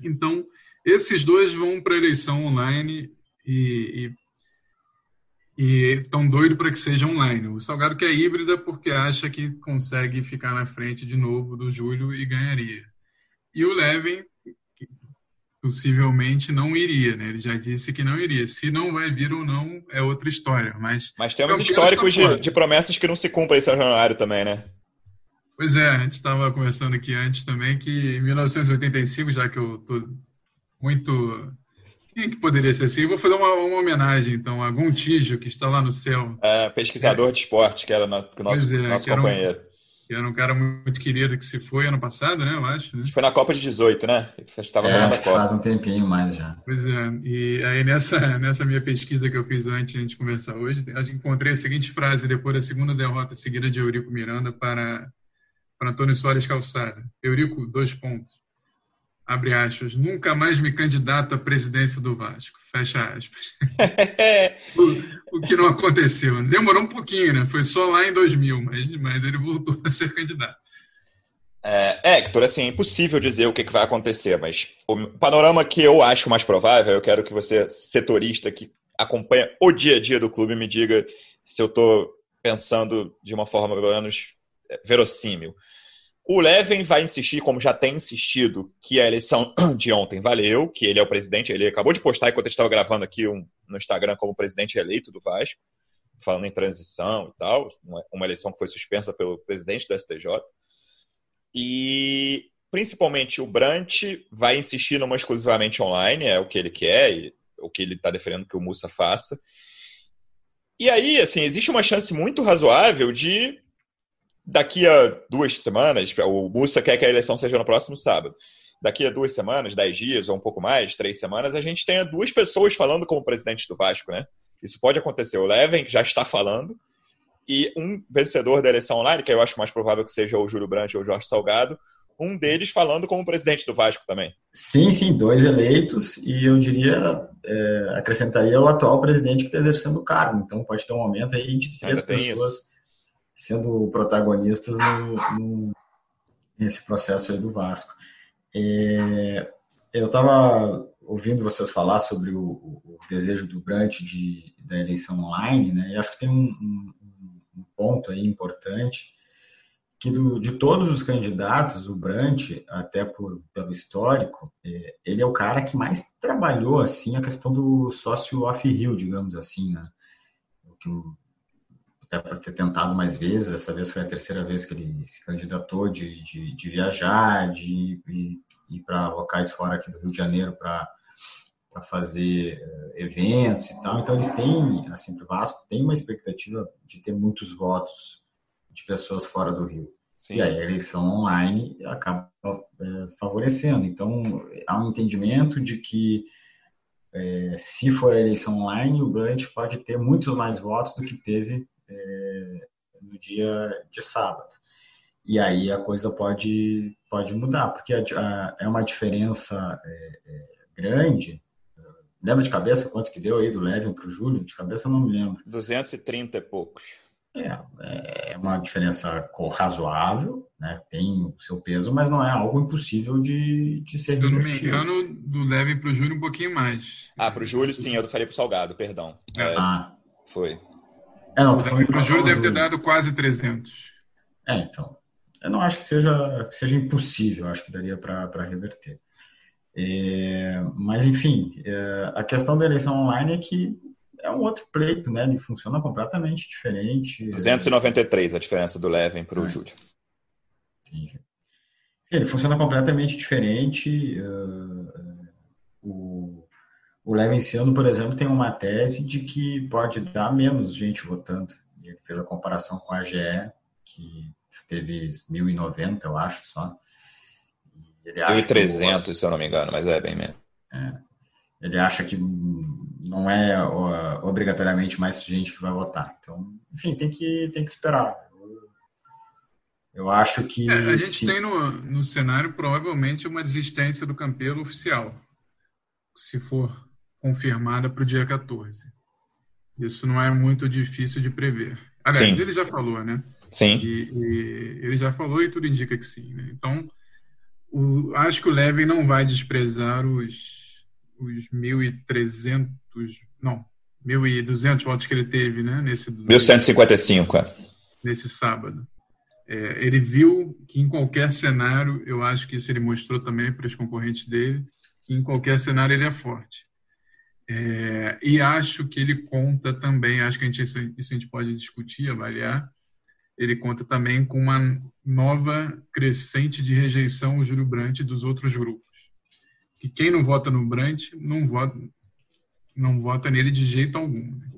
Então, esses dois vão para a eleição online e, e estão doidos para que seja online. O Salgado quer híbrida porque acha que consegue ficar na frente de novo do Júlio e ganharia. E o Levin possivelmente não iria, né? Ele já disse que não iria. Se não vai vir ou não é outra história, mas mas temos históricos de, de, promessas que não se cumprem em São Januário também, né? Pois é, a gente estava conversando aqui antes também que em 1985, já que eu tô muito quem que poderia ser assim? Eu vou fazer uma, uma, homenagem, então, a Gontijo, que está lá no céu. É, pesquisador é. de esporte, que era no, nosso, é, nosso companheiro. Um, que era um cara muito querido que se foi ano passado, né? Eu acho. Né? Foi na Copa de 18, né? Estava é, acho que faz um tempinho mais já. Pois é. E aí nessa, nessa minha pesquisa que eu fiz antes de a gente conversar hoje, eu encontrei a seguinte frase depois da segunda derrota seguida de Eurico Miranda para, para Antônio Soares Calçada. Eurico, dois pontos abre aspas, nunca mais me candidato à presidência do Vasco, fecha aspas. [laughs] [laughs] [laughs] o, que não aconteceu. Demorou um pouquinho, né? Foi só lá em 2000, mas, mas ele voltou a ser candidato. É, Hector, assim, é impossível dizer o que, que vai acontecer, mas o panorama que eu acho mais provável, eu quero que você, setorista, que acompanha o dia a dia do clube, me diga se eu estou pensando de uma forma, pelo menos, é, verossímil. O Levin vai insistir, como já tem insistido, que a eleição [clears throat] de ontem valeu, que ele é o presidente. Ele acabou de postar enquanto estava gravando aqui um, no Instagram como presidente eleito do Vasco, falando em transição e tal, uma, uma eleição que foi suspensa pelo presidente do STJ. E principalmente o Brant vai insistir numa exclusivamente online, é o que ele quer, e o que ele está defendendo que o Mussa faça. E aí, assim, existe uma chance muito razoável de daqui a duas semanas, o Mussa quer que a eleição seja no próximo sábado. Daqui a duas semanas, dez dias ou um pouco mais, três semanas, a gente tenha duas pessoas falando como presidente do Vasco, né? Isso pode acontecer. O Leven, que já está falando, e um vencedor da eleição online, que eu acho mais provável que seja o Júlio Brandt ou o Jorge Salgado, um deles falando como presidente do Vasco também. Sim, sim, dois eleitos, e eu diria, é, acrescentaria o atual presidente que está exercendo o cargo. Então pode ter um momento aí de três pessoas sendo protagonistas no, no, nesse processo aí do Vasco. É, eu estava ouvindo vocês falar sobre o, o, desejo do Brant de, da eleição online, né? E acho que tem um, um, um ponto aí importante que do, de todos os candidatos, o Brant, até por, pelo histórico, é, ele é o cara que mais trabalhou assim a questão do sócio off-hill, digamos assim, né? O que o por ter tentado mais vezes, essa vez foi a terceira vez que ele se candidatou de, de, de viajar, de ir, ir para locais fora aqui do Rio de Janeiro para para fazer uh, eventos e tal. Então eles têm, assim, o Vasco tem uma expectativa de ter muitos votos de pessoas fora do Rio. Sim. E aí a eleição online acaba é, favorecendo. Então há um entendimento de que é, se for a eleição online, o Blunt pode ter muitos mais votos do que teve é, no dia de sábado. E aí a coisa pode, pode mudar, porque a, a, é uma diferença é, é, grande. Lembra de cabeça quanto que deu aí do Levin para o Júlio? De cabeça eu não me lembro. 230 e poucos. É, é uma diferença razoável, né? tem o seu peso, mas não é algo impossível de, de ser Se eu não me engano, do Levin para o Júlio um pouquinho mais. Ah, para o Júlio sim, eu falei para o Salgado, perdão. É, ah. Foi. É, não, tô falando o Júlio deve ter dado quase 300. É, então. Eu não acho que seja, que seja impossível, acho que daria para reverter. É, mas, enfim, é, a questão da eleição online é que é um outro pleito, né? Ele funciona completamente diferente. 293 a diferença do Levin para o é. Júlio. Entendi. Ele funciona completamente diferente. Uh, o o Levinciano, por exemplo, tem uma tese de que pode dar menos gente votando. Ele fez a comparação com a GE, que teve 1.090, eu acho, só. Ele 1.300, se eu não me engano, mas é bem menos. É. Ele acha que não é obrigatoriamente mais gente que vai votar. Então, enfim, tem que, tem que esperar. Eu acho que. É, a gente se... tem no, no cenário provavelmente uma desistência do Campelo oficial, se for confirmada para o dia 14. Isso não é muito difícil de prever. Aliás, sim. ele já falou, né? Sim. E, e, ele já falou e tudo indica que sim. Né? Então, o, acho que o Levin não vai desprezar os, os 1.300, não, 1.200 votos que ele teve, né? Nesse, 1.155, é. Nesse sábado. É, ele viu que em qualquer cenário, eu acho que isso ele mostrou também para os concorrentes dele, que em qualquer cenário ele é forte. É, e acho que ele conta também, acho que a gente, isso, isso a gente pode discutir, avaliar, ele conta também com uma nova crescente de rejeição ao Júlio Brandt dos outros grupos. Que quem não vota no Brandt não vota, não vota nele de jeito algum. Né?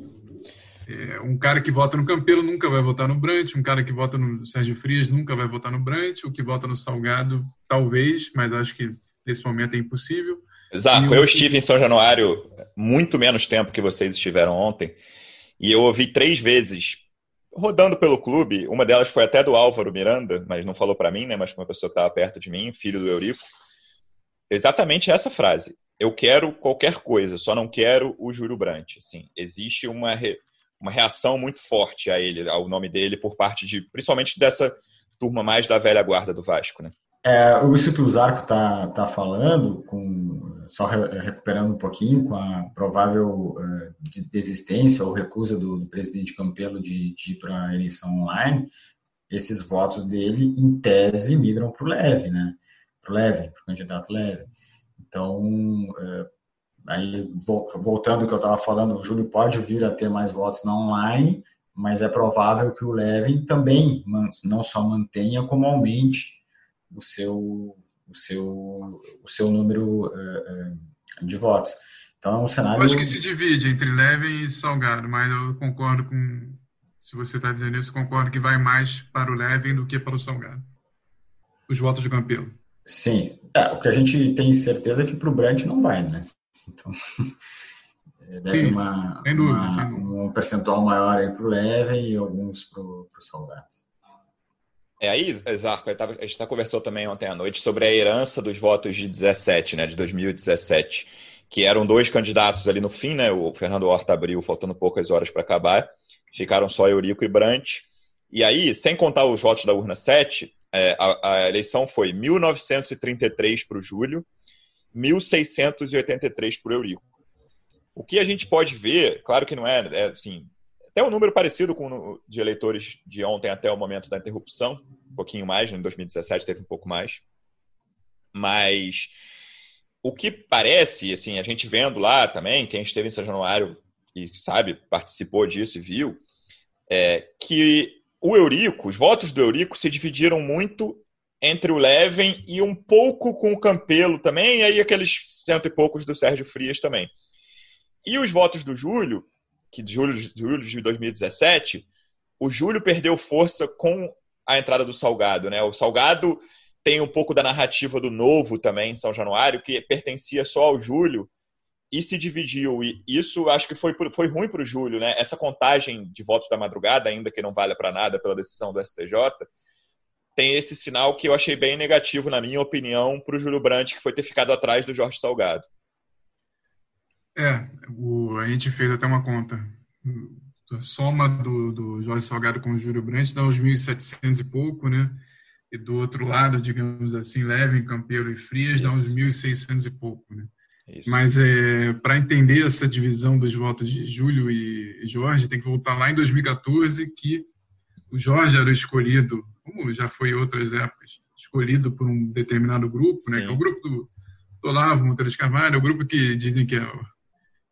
É, um cara que vota no Campelo nunca vai votar no Brandt, um cara que vota no Sérgio Frias nunca vai votar no Brandt, o que vota no Salgado talvez, mas acho que nesse momento é impossível. Exato. Eu estive em São Januário muito menos tempo que vocês estiveram ontem. E eu ouvi três vezes, rodando pelo clube. Uma delas foi até do Álvaro Miranda, mas não falou para mim, né? Mas uma pessoa que estava perto de mim, filho do Eurico. Exatamente essa frase. Eu quero qualquer coisa, só não quero o Júlio Brandt. Assim, existe uma, re... uma reação muito forte a ele, ao nome dele, por parte de, principalmente dessa turma mais da velha guarda do Vasco, né? É, isso que o Zarco está tá falando, com, só re, recuperando um pouquinho, com a provável uh, desistência ou recusa do, do presidente Campelo de, de ir para a eleição online, esses votos dele, em tese, migram para o Leve, né? Para o Leve, para o candidato Leve. Então, uh, aí, voltando ao que eu estava falando, o Júlio pode vir a ter mais votos na online, mas é provável que o Leve também não só mantenha, como aumente o seu, o seu, o seu número uh, uh, de votos. Então é um cenário. Eu acho que se divide entre leve e salgado, mas eu concordo com. Se você está dizendo isso, concordo que vai mais para o leve do que para o salgado. Os votos de Campelo. Sim. É, o que a gente tem certeza é que para o Brandt não vai, né? Então. [laughs] Deve uma, sem dúvida, uma, sem dúvida. um percentual maior para o leve e alguns para o salgado. É aí, Zarco, a gente está conversou também ontem à noite sobre a herança dos votos de 17, né, de 2017, que eram dois candidatos ali no fim, né, o Fernando Horta abriu, faltando poucas horas para acabar, ficaram só Eurico e Brant. E aí, sem contar os votos da urna 7, é, a, a eleição foi 1933 para o Júlio, 1683 para o Eurico. O que a gente pode ver, claro que não é, é assim, até um número parecido com o de eleitores de ontem até o momento da interrupção, um pouquinho mais, né? em 2017 teve um pouco mais. Mas o que parece, assim, a gente vendo lá também, quem esteve em São Januário e sabe, participou disso e viu, é que o Eurico, os votos do Eurico se dividiram muito entre o Leven e um pouco com o Campelo também, e aí aqueles cento e poucos do Sérgio Frias também. E os votos do Júlio que de julho, de julho de 2017, o Júlio perdeu força com a entrada do Salgado, né? O Salgado tem um pouco da narrativa do novo também, em São Januário, que pertencia só ao Júlio e se dividiu. E isso acho que foi, foi ruim para o Júlio, né? Essa contagem de votos da madrugada, ainda que não valha para nada pela decisão do STJ, tem esse sinal que eu achei bem negativo, na minha opinião, para o Júlio Brandt, que foi ter ficado atrás do Jorge Salgado. É, o, a gente fez até uma conta. A soma do, do Jorge Salgado com o Júlio Brandt dá uns 1.700 e pouco, né? E do outro lado, digamos assim, Levin, Campeiro e Frias Isso. dá uns 1.600 e pouco, né? Isso. Mas é, para entender essa divisão dos votos de Júlio e Jorge, tem que voltar lá em 2014, que o Jorge era escolhido, como já foi em outras épocas, escolhido por um determinado grupo, né? Que é o grupo do, do Olavo Monteiro de Carvalho, é o grupo que dizem que é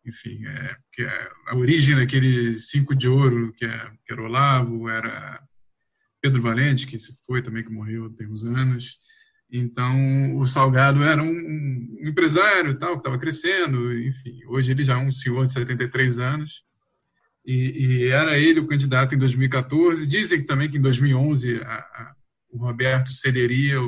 enfim, é, que é a origem daquele cinco de ouro que, é, que era Olavo, era Pedro Valente, que se foi também, que morreu tem uns anos, Então, o Salgado era um, um empresário tal, que estava crescendo, enfim. Hoje ele já é um senhor de 73 anos. E, e, era ele o candidato em 2014. Dizem também que em 2011 a, a, o Roberto cederia,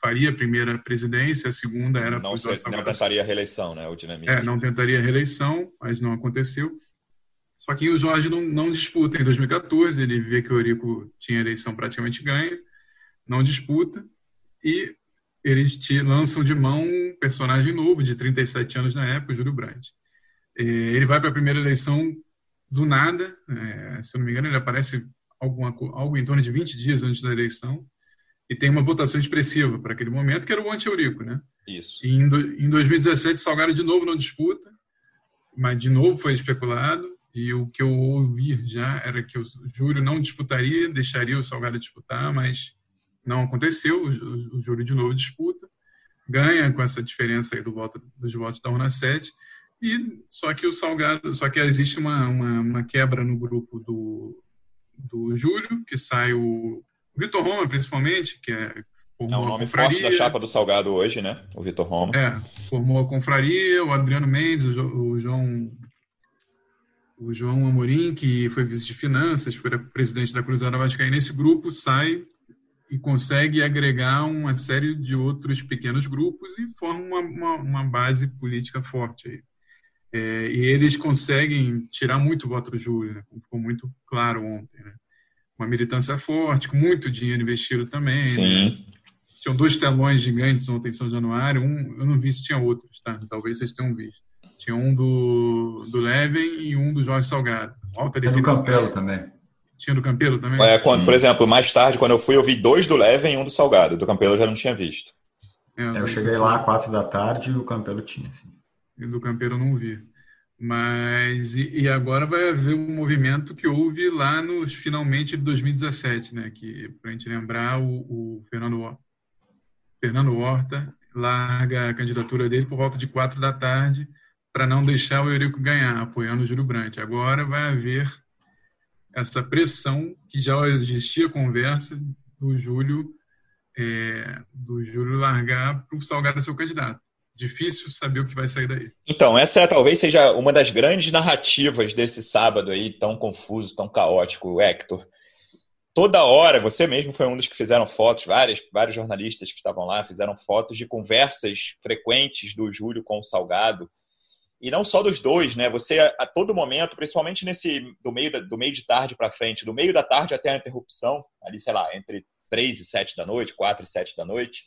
faria a primeira presidência, a segunda era... Não, se, não tentaria a reeleição, né? O dinamismo. É, não tentaria a reeleição, mas não aconteceu. Só que o Jorge não, não disputa em 2014, ele vê que o Eurico tinha eleição praticamente ganha, não disputa, e eles te lançam de mão um personagem novo, de 37 anos na época, o Júlio Brandt. É, ele vai para a primeira eleição do nada, é, se eu não me engano, ele aparece alguma, algo em torno de 20 dias antes da eleição, e tem uma votação expressiva para aquele momento, que era o anti-Eurico, né? Isso. E em, do, em 2017, Salgado de novo não disputa, mas de novo foi especulado, e o que eu ouvi já era que o Júlio não disputaria, deixaria o Salgado disputar, mas não aconteceu. O, o Júlio de novo disputa, ganha com essa diferença aí do voto, dos votos da Urna 7. E só que o Salgado, só que existe uma, uma, uma quebra no grupo do, do Júlio, que sai o, o Vitor Roma, principalmente, que é Formou é um nome forte da chapa do Salgado hoje, né? O Vitor Roma. É, formou a confraria, o Adriano Mendes, o, o João o João Amorim, que foi vice de finanças, foi presidente da Cruzada Vascaína, esse grupo sai e consegue agregar uma série de outros pequenos grupos e forma uma, uma, uma base política forte aí. É, e eles conseguem tirar muito voto do Júlio, né? ficou muito claro ontem. Né? Uma militância forte, com muito dinheiro investido também. Sim. Né? Tinham dois telões gigantes ontem em São Januário, um, eu não vi se tinha outros, tá? talvez vocês tenham visto. Tinha um do, do Leven e um do Jorge Salgado. Alta definição. Tinha do Campelo também. Tinha do Campelo também? É, quando, por exemplo, mais tarde, quando eu fui, eu vi dois do Leven e um do Salgado. Do Campelo eu já não tinha visto. É, eu cheguei lá às quatro da tarde e o Campelo tinha. Sim. E do Campelo eu não vi. Mas, e, e, agora vai haver um movimento que houve lá nos finalmente de 2017, né? Que, para a gente lembrar, o, o Fernando, Fernando Horta larga a candidatura dele por volta de quatro da tarde para não deixar o Eurico ganhar, apoiando o Júlio Brandt. Agora vai haver essa pressão que já existia conversa do Júlio é, do Júlio largar para o Salgado ser o candidato. Difícil saber o que vai sair daí. Então, essa talvez seja uma das grandes narrativas desse sábado aí, tão confuso, tão caótico, Hector. Toda hora, você mesmo foi um dos que fizeram fotos, vários, vários jornalistas que estavam lá fizeram fotos de conversas frequentes do Júlio com o Salgado, e não só dos dois, né? Você a, todo momento, principalmente nesse do meio da, do meio de tarde para frente, do meio da tarde até a interrupção, ali sei lá entre três e sete da noite, quatro e sete da noite,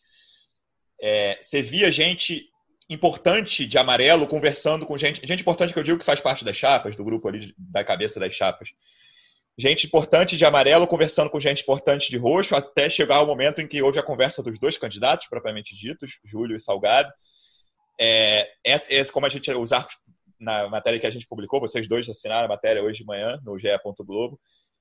é, você via gente importante de amarelo conversando com gente, gente importante que eu digo que faz parte das chapas, do grupo ali da cabeça das chapas. Gente importante de amarelo conversando com gente importante de roxo, até chegar o momento em que houve a conversa dos dois candidatos, propriamente ditos, Júlio e Salgado. É, essa, essa, como a gente, arcos na matéria que a gente publicou, vocês dois assinaram a matéria hoje de manhã no GE. Globo.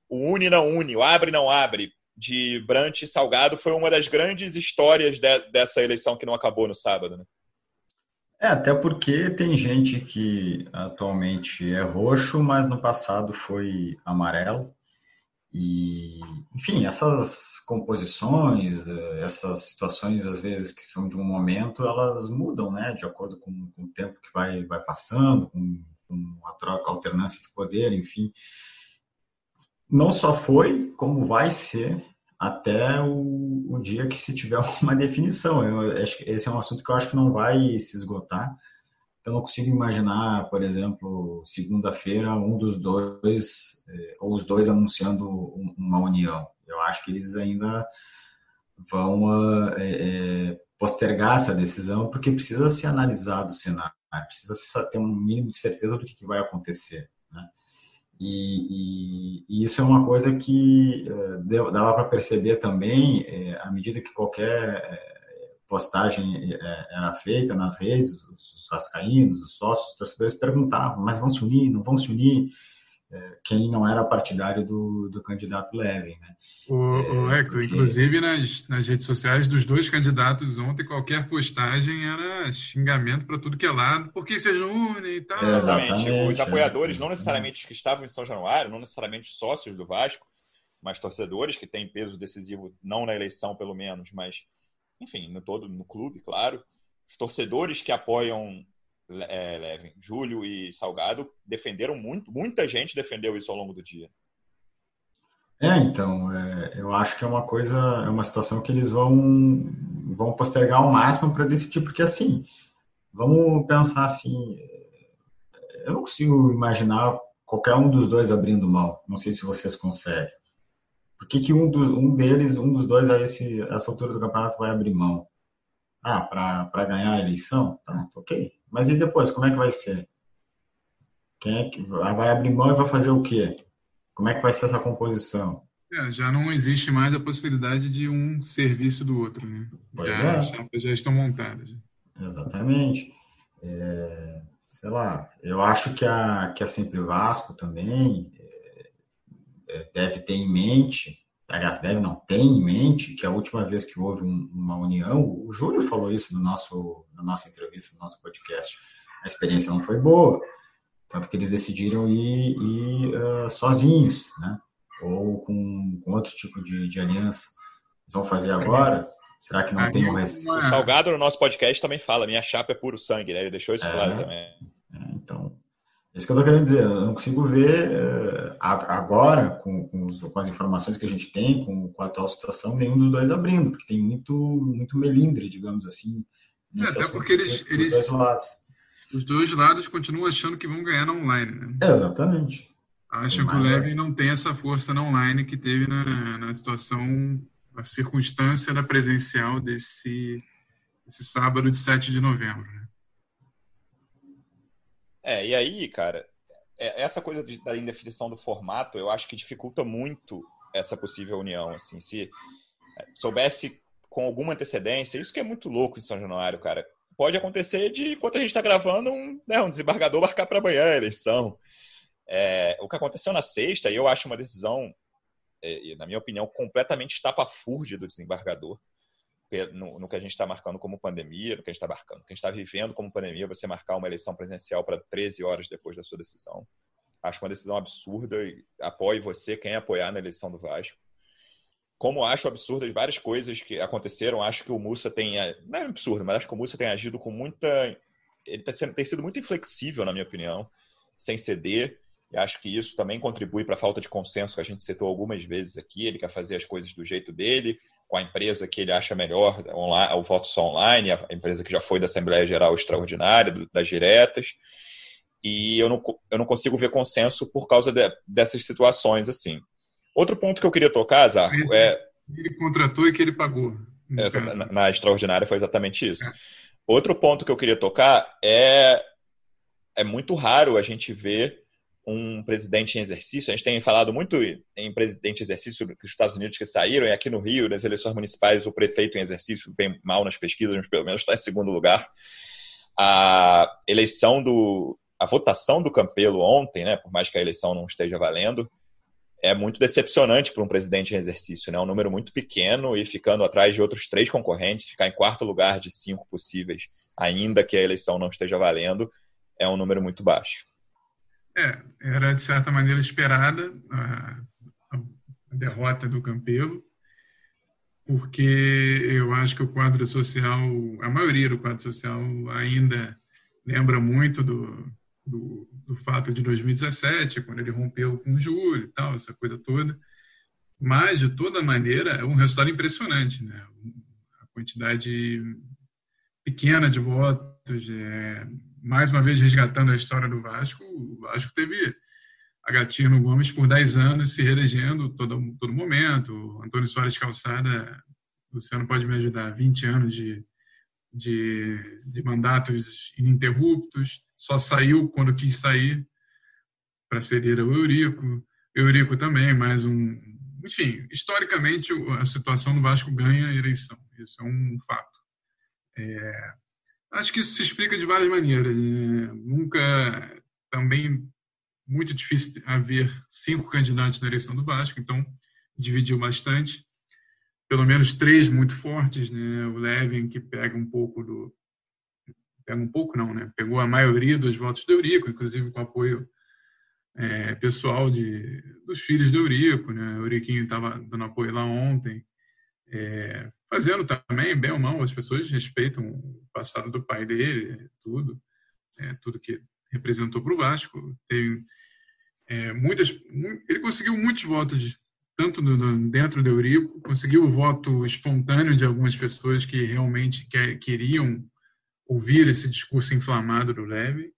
O Uni não une, o Abre não abre, de Brant e Salgado, foi uma das grandes histórias de, dessa eleição que não acabou no sábado. Né? É, até porque tem gente que atualmente é roxo, mas no passado foi amarelo. E, enfim, essas composições, eh, essas situações, às vezes, que são de um momento, elas mudam, né, de acordo com, com o tempo que vai, vai passando, com, com a troca, a alternância de poder, enfim. Não só foi, como vai ser até o, o dia que se tiver [laughs] uma definição. Eu acho que esse é um assunto que eu acho que não vai se esgotar eu não consigo imaginar, por exemplo, segunda-feira, um dos dois, eh, ou os dois anunciando uma união. Eu acho que eles ainda vão é, postergar essa decisão, porque precisa ser analisado o cenário, precisa ter um mínimo de certeza do que vai acontecer. Né? E, e, e, isso é uma coisa que dava para perceber também, à medida que qualquer postagem é, era feita nas redes, os vascaínos, os sócios, os torcedores perguntavam, mas vão se unir, não vão se unir? É, quem não era partidário do, do candidato Levin, né? O, o é, Hector, porque... inclusive nas, nas redes sociais dos dois candidatos ontem, qualquer postagem era xingamento para tudo que é lado, porque vocês não unem e tal. É, exatamente. Os apoiadores, não necessariamente os que estavam em São Januário, não necessariamente sócios do Vasco, mas torcedores que têm peso decisivo, não na eleição pelo menos, mas enfim, no todo, no clube, claro. Os torcedores que apoiam é, Levin, Júlio e Salgado defenderam muito, muita gente defendeu isso ao longo do dia. É, então, é, eu acho que é uma coisa, é uma situação que eles vão, vão postergar ao máximo para decidir, porque assim, vamos pensar assim, eu não consigo imaginar qualquer um dos dois abrindo mão, não sei se vocês conseguem. Por que, que um, do, um deles, um dos dois a esse, essa altura do campeonato vai abrir mão? Ah, para ganhar a eleição? Tá, ok. Mas e depois, como é que vai ser? Quem é que vai abrir mão e vai fazer o quê? Como é que vai ser essa composição? É, já não existe mais a possibilidade de um serviço do outro, né? Pois já, é. As chapas já estão montadas. Exatamente. É, sei lá, eu acho que a, que a Sempre Vasco também é, é deve ter em mente, aliás, deve não, tem em mente que a última vez que houve um, uma união, o Júlio falou isso no nosso, na nossa entrevista, no nosso podcast, a experiência não foi boa. Tanto que eles decidiram ir, ir uh, sozinhos, né? Ou com, com outro tipo de, de aliança. Eles vão fazer agora? Será que não tem um receio? O Salgado no nosso podcast também fala, minha chapa é puro sangue, né? Ele deixou isso é, claro também. É, então, isso que eu estou querendo dizer. Eu não consigo ver uh, agora, com, com, os, com, as informações que a gente tem, com, com, a atual situação, nenhum dos dois abrindo, porque tem muito, muito melindre, digamos assim. É, até porque eles, eles, dois lados os dois lados continuam achando que vão ganhar na online. Né? exatamente. Acham que o Levin não tem essa força na online que teve na, na situação, na circunstância da presencial desse, desse sábado de 7 de novembro. Né? É, e aí, cara, é, essa coisa da indefinição do formato, eu acho que dificulta muito essa possível união. Assim, se soubesse com alguma antecedência, isso que é muito louco em São Januário, cara pode acontecer de, enquanto a gente está gravando, um, né, um desembargador marcar para amanhã a eleição. É, o que aconteceu na sexta, eu acho uma decisão, é, na minha opinião, completamente estapafúrdia do desembargador, no, no, que a gente está marcando como pandemia, no que a gente está marcando, no que a gente está vivendo como pandemia, você marcar uma eleição presencial para 13 horas depois da sua decisão. Acho uma decisão absurda e apoie você, quem apoiar na eleição do Vasco como acho absurdas várias coisas que aconteceram, acho que o Mussa tem. Não é absurdo, mas acho que o Mussa tem agido com muita. Ele tá sendo, tem sido muito inflexível, na minha opinião, sem ceder. E acho que isso também contribui para a falta de consenso que a gente citou algumas vezes aqui. Ele quer fazer as coisas do jeito dele, com a empresa que ele acha melhor, online, o voto só online, a empresa que já foi da Assembleia Geral Extraordinária, das diretas. E eu não, eu não consigo ver consenso por causa de, dessas situações assim. Outro ponto que eu queria tocar, Zarco, é. Ele contratou e que ele pagou. na, na, extraordinária foi exatamente isso. É. Outro ponto que eu queria tocar é. É muito raro a gente ver um presidente em exercício. A gente tem falado muito em presidente em exercício dos Estados Unidos que saíram, e aqui no Rio, nas eleições municipais, o prefeito em exercício vem mal nas pesquisas, mas pelo menos está em segundo lugar. A eleição do. A votação do Campelo ontem, né, por mais que a eleição não esteja valendo, é muito decepcionante para um presidente em exercício, né? Um número muito pequeno e ficando atrás de outros três concorrentes, ficar em quarto lugar de cinco possíveis, ainda que a eleição não esteja valendo, é um número muito baixo. É, era de certa maneira esperada a, a derrota do Campelo, porque eu acho que o quadro social, a maioria do quadro social ainda lembra muito do, do, do fato de 2017, quando ele rompeu com o Júlio e tal, essa coisa toda. Mas, de toda maneira, é um resultado impressionante, né? A quantidade pequena de votos, é, mais uma vez resgatando a história do Vasco, o Vasco teve Agatino Gomes por 10 anos se reelegendo todo, todo momento, Antônio Soares Calçada, Luciano pode me ajudar, 20 anos de, de, de mandatos ininterruptos, só saiu quando quis sair para ceder ao Eurico. Eurico também, mais um. Enfim, historicamente, a situação do Vasco ganha eleição. Isso é um fato. É, acho que isso se explica de várias maneiras. Né? Nunca, também, muito difícil haver cinco candidatos na eleição do Vasco, então dividiu bastante. Pelo menos três muito fortes, né? O Levin, que pega um pouco do, pega um pouco não, né? Pegou a maioria dos votos do Eurico, inclusive com apoio é, pessoal de, dos filhos do Eurico, né? O Euriquinho estava dando apoio lá ontem. é, fazendo também, bem ou mal, as pessoas respeitam o passado do pai dele, tudo, é, tudo que representou para o Vasco. Tem é, muitas, ele conseguiu muitos votos, tanto no, dentro do Eurico, conseguiu o voto espontâneo de algumas pessoas que realmente quer, queriam ouvir esse discurso inflamado do Leve,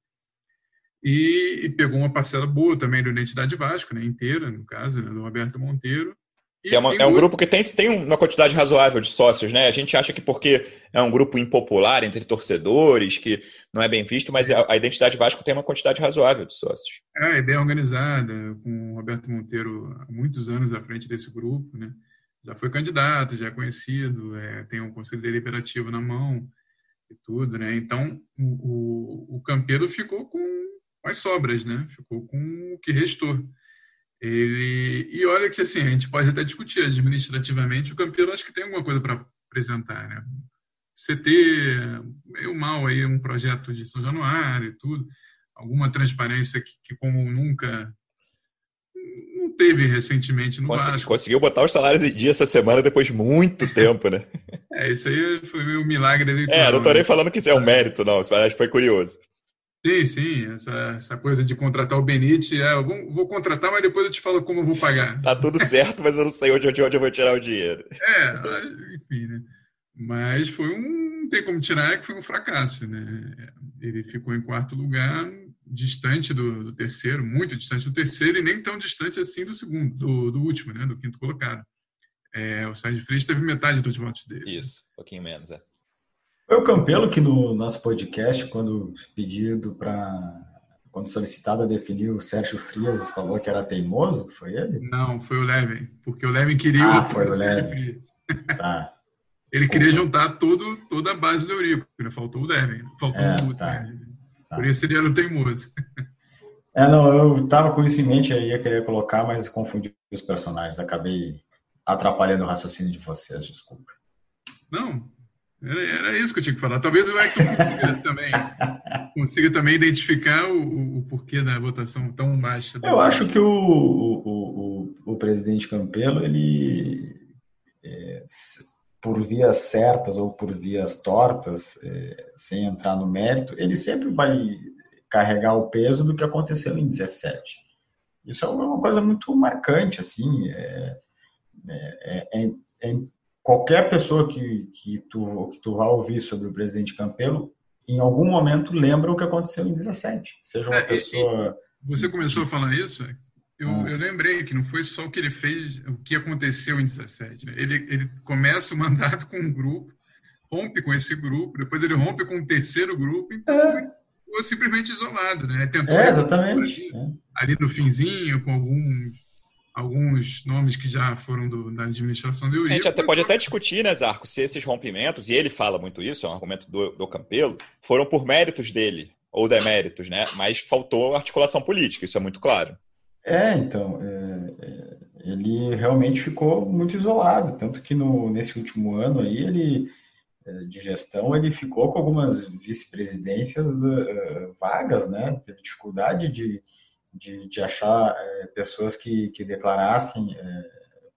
e, e, pegou uma parcela boa também do Identidade Vasco, né, inteira, no caso, né, do Roberto Monteiro, é, uma, é, um grupo que tem, tem uma quantidade razoável de sócios, né? A gente acha que porque é um grupo impopular entre torcedores, que não é bem visto, mas a, a Identidade Vasco tem uma quantidade razoável de sócios. É, é bem organizada, com o Roberto Monteiro há muitos anos à frente desse grupo, né? Já foi candidato, já é conhecido, é, tem um conselho deliberativo na mão e tudo, né? Então, o, o, o Campeiro ficou com as sobras, né? Ficou com o que restou. Ele, e olha que assim, a gente pode até discutir administrativamente, o Campeiro acho que tem alguma coisa para apresentar, né? CT, meio mal aí, um projeto de São Januário e tudo, alguma transparência que, que como nunca não teve recentemente no Consegui, Vasco. Conseguiu botar os salários em dia essa semana depois de muito tempo, né? é, isso aí foi meio milagre eleitoral. É, não tô nem falando que isso é um mérito, não, isso foi curioso. Sim, sim, essa, essa coisa de contratar o Benite, é, eu vou, vou, contratar, mas depois eu te falo como eu vou pagar. Tá tudo certo, mas eu não sei onde, onde, onde eu vou tirar o dinheiro. É, enfim, né? Mas foi um, não tem como tirar, é que foi um fracasso, né? Ele ficou em quarto lugar, distante do, do terceiro, muito distante do terceiro e nem tão distante assim do segundo, do, do último, né? Do quinto colocado. É, o Sérgio Freitas teve metade dos votos dele. Isso, um pouquinho menos, é. Foi o Campelo que no nosso podcast, quando pedido para. Quando solicitado a definir o Sérgio Frias, falou que era teimoso? Foi ele? Não, foi o Levin, porque o Levin queria. Ah, foi o Levin. Tá. [laughs] Ele Desculpa. queria juntar todo, toda a base do Eurico, né? faltou o Levin, faltou é, o tá. Tá. Por isso ele era o teimoso. [laughs] É, não, eu estava com isso em mente, eu ia querer colocar, mas confundi os personagens, acabei atrapalhando o raciocínio de vocês, desculpa. Não, era, isso que eu tinha que falar. Talvez o Hector consiga [laughs] também, consiga também identificar o, o, porquê da votação tão baixa. Eu acho que o, o, o, presidente Campelo, ele, é, por vias certas ou por vias tortas, é, sem entrar no mérito, ele sempre vai carregar o peso do que aconteceu em 17. Isso é uma coisa muito marcante, assim, é, é, é, é qualquer pessoa que, que, tu, que tu vá ouvir sobre o presidente Campelo, em algum momento lembra o que aconteceu em 17. Seja uma é, pessoa. Você começou a falar isso? Eu, ah. eu, lembrei que não foi só o que ele fez, o que aconteceu em 17. Né? Ele, ele começa o [laughs] mandato com um grupo, rompe com esse grupo, depois ele rompe com um terceiro grupo, então é. ficou simplesmente isolado. Né? Tentou é, exatamente. Ali, é. ali no finzinho, com alguns alguns nomes que já foram do, da administração do Eurico. A gente até, pode até discutir, né, Zarco, se esses rompimentos, e ele fala muito isso, é um argumento do, do Campelo, foram por méritos dele, ou deméritos, né? Mas faltou articulação política, isso é muito claro. É, então, é, é, ele realmente ficou muito isolado, tanto que no, nesse último ano aí, ele é, de gestão, ele ficou com algumas vice-presidências uh, vagas, né? Teve dificuldade de, de, de achar é, pessoas que, que declarassem é,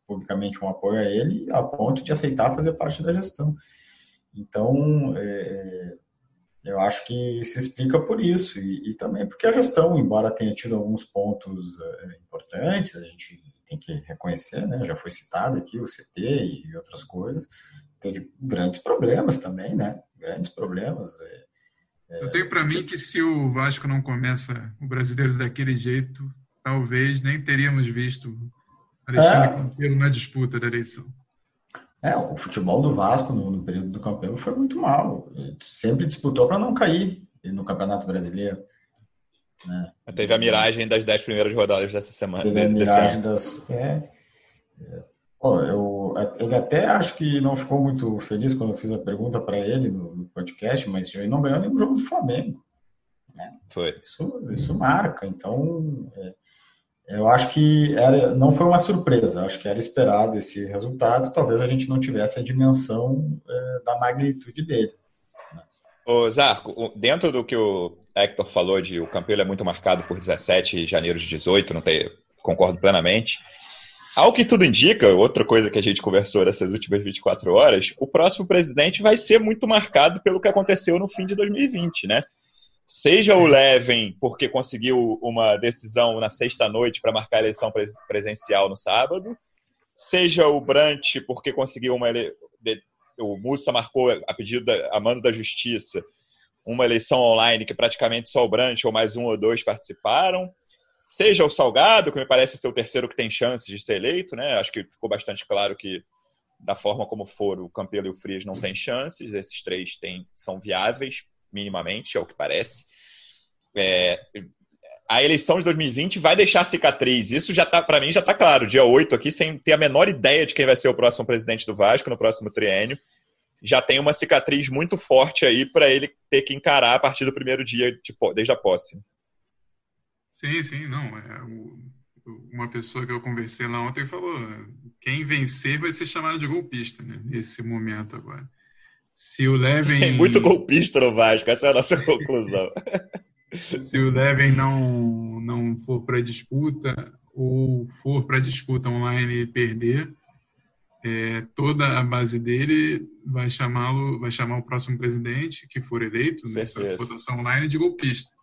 publicamente um apoio a ele, a ponto de aceitar fazer parte da gestão. Então, é, eu acho que se explica por isso, e, e, também porque a gestão, embora tenha tido alguns pontos é, importantes, a gente tem que reconhecer, né? já foi citado aqui o CT e outras coisas, teve grandes problemas também, né? Grandes problemas. É, eu tenho para mim que se o Vasco não começa o brasileiro daquele jeito, talvez nem teríamos visto Alexandre é. Campeiro na disputa da eleição. É, o futebol do Vasco no, no período do campeão foi muito mal. Ele sempre disputou para não cair no Campeonato Brasileiro. Né? Teve a miragem das dez primeiras rodadas dessa semana. Teve a miragem das. É, é, eu, ele até acho que não ficou muito feliz quando eu fiz a pergunta para ele no, no, podcast, mas ele não ganhou nenhum jogo do Flamengo. Né? Foi. Isso, isso marca. Então, é, eu acho que era, não foi uma surpresa. Acho que era esperado esse resultado. Talvez a gente não tivesse a dimensão é, da magnitude dele. Né? Ô, Zarco, dentro do que o Hector falou de o Campelo é muito marcado por 17 de janeiro de 18, não tem, concordo plenamente. Ao que tudo indica, outra coisa que a gente conversou nessas últimas 24 horas, o próximo presidente vai ser muito marcado pelo que aconteceu no fim de 2020, né? Seja o Levin, porque conseguiu uma decisão na sexta-noite para marcar a eleição presencial no sábado, seja o Brant, porque conseguiu uma ele... o Mussa marcou a pedido da, a mando da justiça uma eleição online que praticamente só o Brant ou mais um ou dois participaram, seja o Salgado, que me parece ser o terceiro que tem chances de ser eleito, né? Acho que ficou bastante claro que da forma como for, o Campelo e o Frias não têm chances, esses três têm, são viáveis, minimamente, é o que parece. É, a eleição de 2020 vai deixar cicatriz. Isso já tá, para mim, já está claro. Dia 8 aqui, sem ter a menor ideia de quem vai ser o próximo presidente do Vasco no próximo triênio. Já tem uma cicatriz muito forte aí para ele ter que encarar a partir do primeiro dia, de, desde a posse. Sim, sim, não. É, uma pessoa que eu conversei lá ontem falou: quem vencer vai ser chamado de golpista, né? Nesse momento agora. Se o Levin. Tem [laughs] muito golpista no Vasco, essa é a nossa [laughs] conclusão. Se o Levin não, não for para disputa, ou for para disputa online e perder, é, toda a base dele vai chamá-lo, vai chamar o próximo presidente que for eleito nessa votação online de golpista.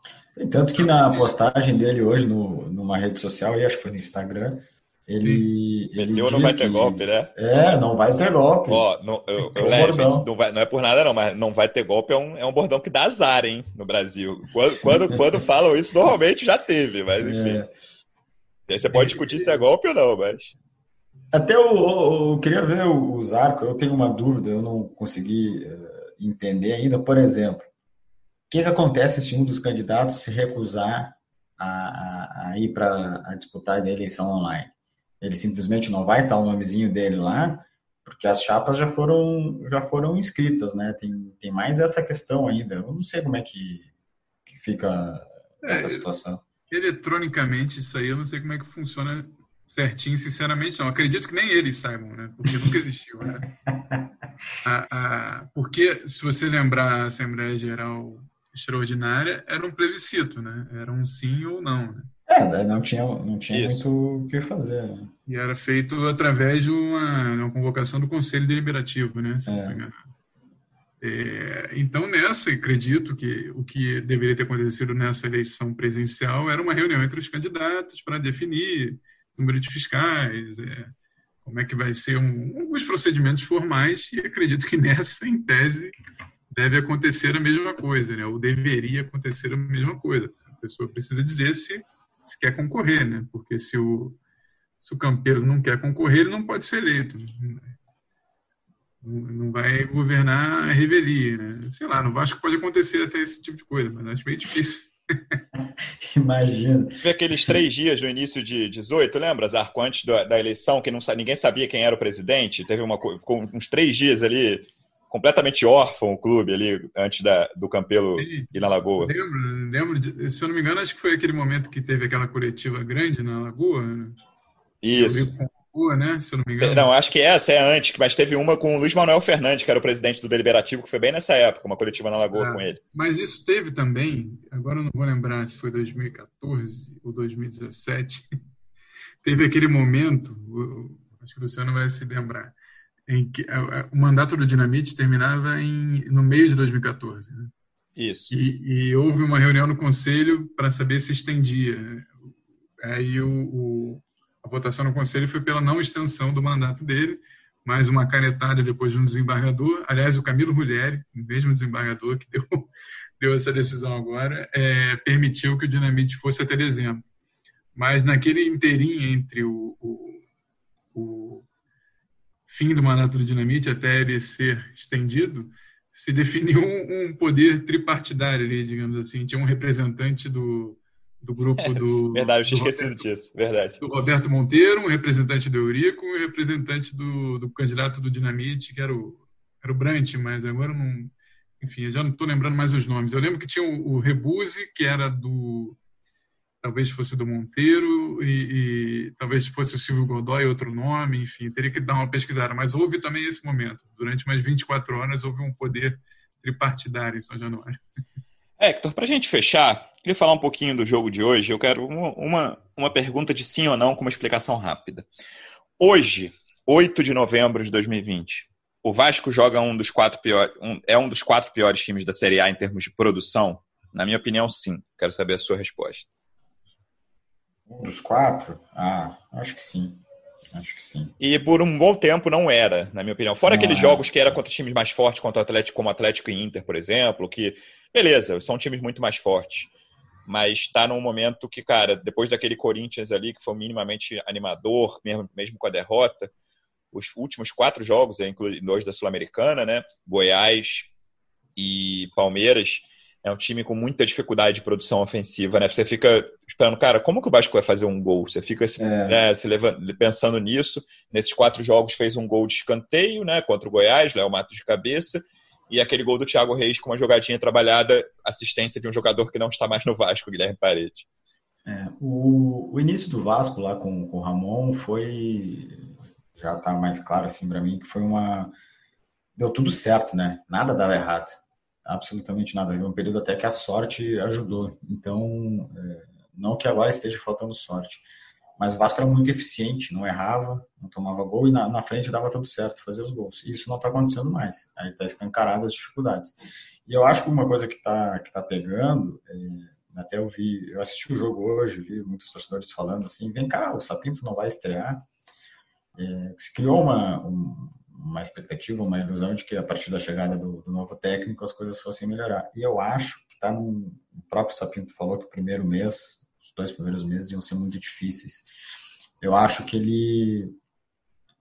Tanto que na postagem dele hoje no, numa rede social, e acho que foi no Instagram, ele. ele não vai ter golpe, né? É, não vai ter golpe. Ó, não, eu, eu leve, não, vai, não é por nada, não, mas não vai ter golpe é um, é um bordão que dá azar, hein, no Brasil. Quando, quando, [laughs] quando falam isso, normalmente já teve, mas enfim. É. Aí você pode discutir se é golpe ou não, mas. Até eu, eu, eu queria ver os arcos, eu tenho uma dúvida, eu não consegui uh, entender ainda. Por exemplo, que, que acontece se um dos candidatos se recusar a, a, a ir para a disputar a eleição online? Ele simplesmente não vai estar o nomezinho dele lá, porque as chapas já foram já foram inscritas, né? Tem, tem mais essa questão ainda. Eu não sei como é que, que fica é, essa situação. Eletronicamente, isso aí eu não sei como é que funciona certinho, sinceramente não. Acredito que nem eles saibam, né? Porque nunca existiu, né? [laughs] a, a, porque, se você lembrar a Assembleia Geral extraordinária era um plebiscito, né? Era um sim ou não. Né? É, não tinha, não tinha muito o que fazer. Né? E era feito através de uma, uma convocação do Conselho Deliberativo, né? Se é. não é, então, nessa, acredito que o que deveria ter acontecido nessa eleição presencial era uma reunião entre os candidatos para definir número de fiscais, é, como é que vai ser um, alguns procedimentos formais, e acredito que nessa, em tese, deve acontecer a mesma coisa, né? ou deveria acontecer a mesma coisa. A pessoa precisa dizer se, se quer concorrer, né? porque se o, se o campeiro não quer concorrer, ele não pode ser eleito. Não, não vai governar a revelia. Né? Sei lá, no Vasco pode acontecer até esse tipo de coisa, mas acho bem difícil. [laughs] Imagina. Teve aqueles três dias no início de 18, lembra, Zarco, antes da, da eleição, que não, ninguém sabia quem era o presidente? Teve uma, uns três dias ali completamente órfão o clube ali antes da, do Campelo Sim. ir na Lagoa. Lembro, lembro de, se eu não me engano, acho que foi aquele momento que teve aquela coletiva grande na Lagoa. Né? Isso. Lagoa, né? Se eu não me engano. Não, acho que essa é antes, mas teve uma com o Luiz Manuel Fernandes, que era o presidente do Deliberativo, que foi bem nessa época, uma coletiva na Lagoa ah, com ele. Mas isso teve também, agora eu não vou lembrar se foi 2014 ou 2017, [laughs] teve aquele momento, acho que o Luciano vai se lembrar, em que o mandato do Dinamite terminava em, no mês de 2014. Né? Isso. E, e, houve uma reunião no conselho para saber se estendia. Aí o, o, a votação no conselho foi pela não extensão do mandato dele, mais uma canetada depois de um desembargador. Aliás, o Camilo Rulieri, o mesmo desembargador que [laughs] deu, deu essa decisão agora, é, permitiu que o Dinamite fosse até dezembro. Mas naquele inteirinho entre o, o fim do mandato do Dinamite até ele ser estendido, se definiu um, um poder tripartidário ali, digamos assim. Tinha um representante do, do grupo do. verdade, eu tinha esquecido Roberto, disso, verdade. Do Roberto Monteiro, um representante do Eurico um representante do, do candidato do Dinamite, que era o, era o Brant, mas agora não. Enfim, eu já não estou lembrando mais os nomes. Eu lembro que tinha o, o Rebuse, que era do, talvez fosse do Monteiro e, e, talvez fosse o Silvio Godoy, outro nome, enfim, teria que dar uma pesquisada. Mas houve também esse momento. Durante mais 24 horas houve um poder tripartidário em São Januário. Hector, para a gente fechar, queria falar um pouquinho do jogo de hoje. Eu quero uma, uma, uma pergunta de sim ou não com uma explicação rápida. Hoje, 8 de novembro de 2020, o Vasco joga um dos quatro piores, um, é um dos quatro piores times da Série A em termos de produção? Na minha opinião, sim. Quero saber a sua resposta. Dos quatro? Ah, acho que sim. Acho que sim. E por um bom tempo não era, na minha opinião. Fora não aqueles é. jogos que era contra times mais fortes, contra o Atlético, como Atlético e Inter, por exemplo, que, beleza, são times muito mais fortes. Mas está num momento que, cara, depois daquele Corinthians ali, que foi minimamente animador, mesmo, mesmo com a derrota, os últimos quatro jogos, incluindo dois da Sul-Americana, né? Goiás e Palmeiras, é um time com muita dificuldade de produção ofensiva, né? Você fica esperando, cara, como que o Vasco vai fazer um gol? Você fica se, é. né, se levando, pensando nisso. Nesses quatro jogos fez um gol de escanteio, né? Contra o Goiás, Léo Matos de cabeça. E aquele gol do Thiago Reis com uma jogadinha trabalhada, assistência de um jogador que não está mais no Vasco, Guilherme Paredes. É, o, o, início do Vasco lá com, com o Ramon foi. Já está mais claro assim para mim que foi uma. Deu tudo certo, né? Nada dava errado absolutamente nada. Foi um período até que a sorte ajudou. Então, é, não que agora esteja faltando sorte, mas o Vasco era muito eficiente, não errava, não tomava gol e na, na frente dava tudo certo, fazer os gols. E isso não está acontecendo mais. Aí está escancarado as dificuldades. E eu acho que uma coisa que está que tá pegando, é, até eu vi, eu assisti o jogo hoje, vi muitos torcedores falando assim, vem cá, o Sapinto não vai estrear. É, se criou uma, um, uma expectativa, uma ilusão de que a partir da chegada do, do novo técnico as coisas fossem melhorar. E eu acho que está no o próprio Sapinto falou que o primeiro mês, os dois primeiros meses iam ser muito difíceis. Eu acho que ele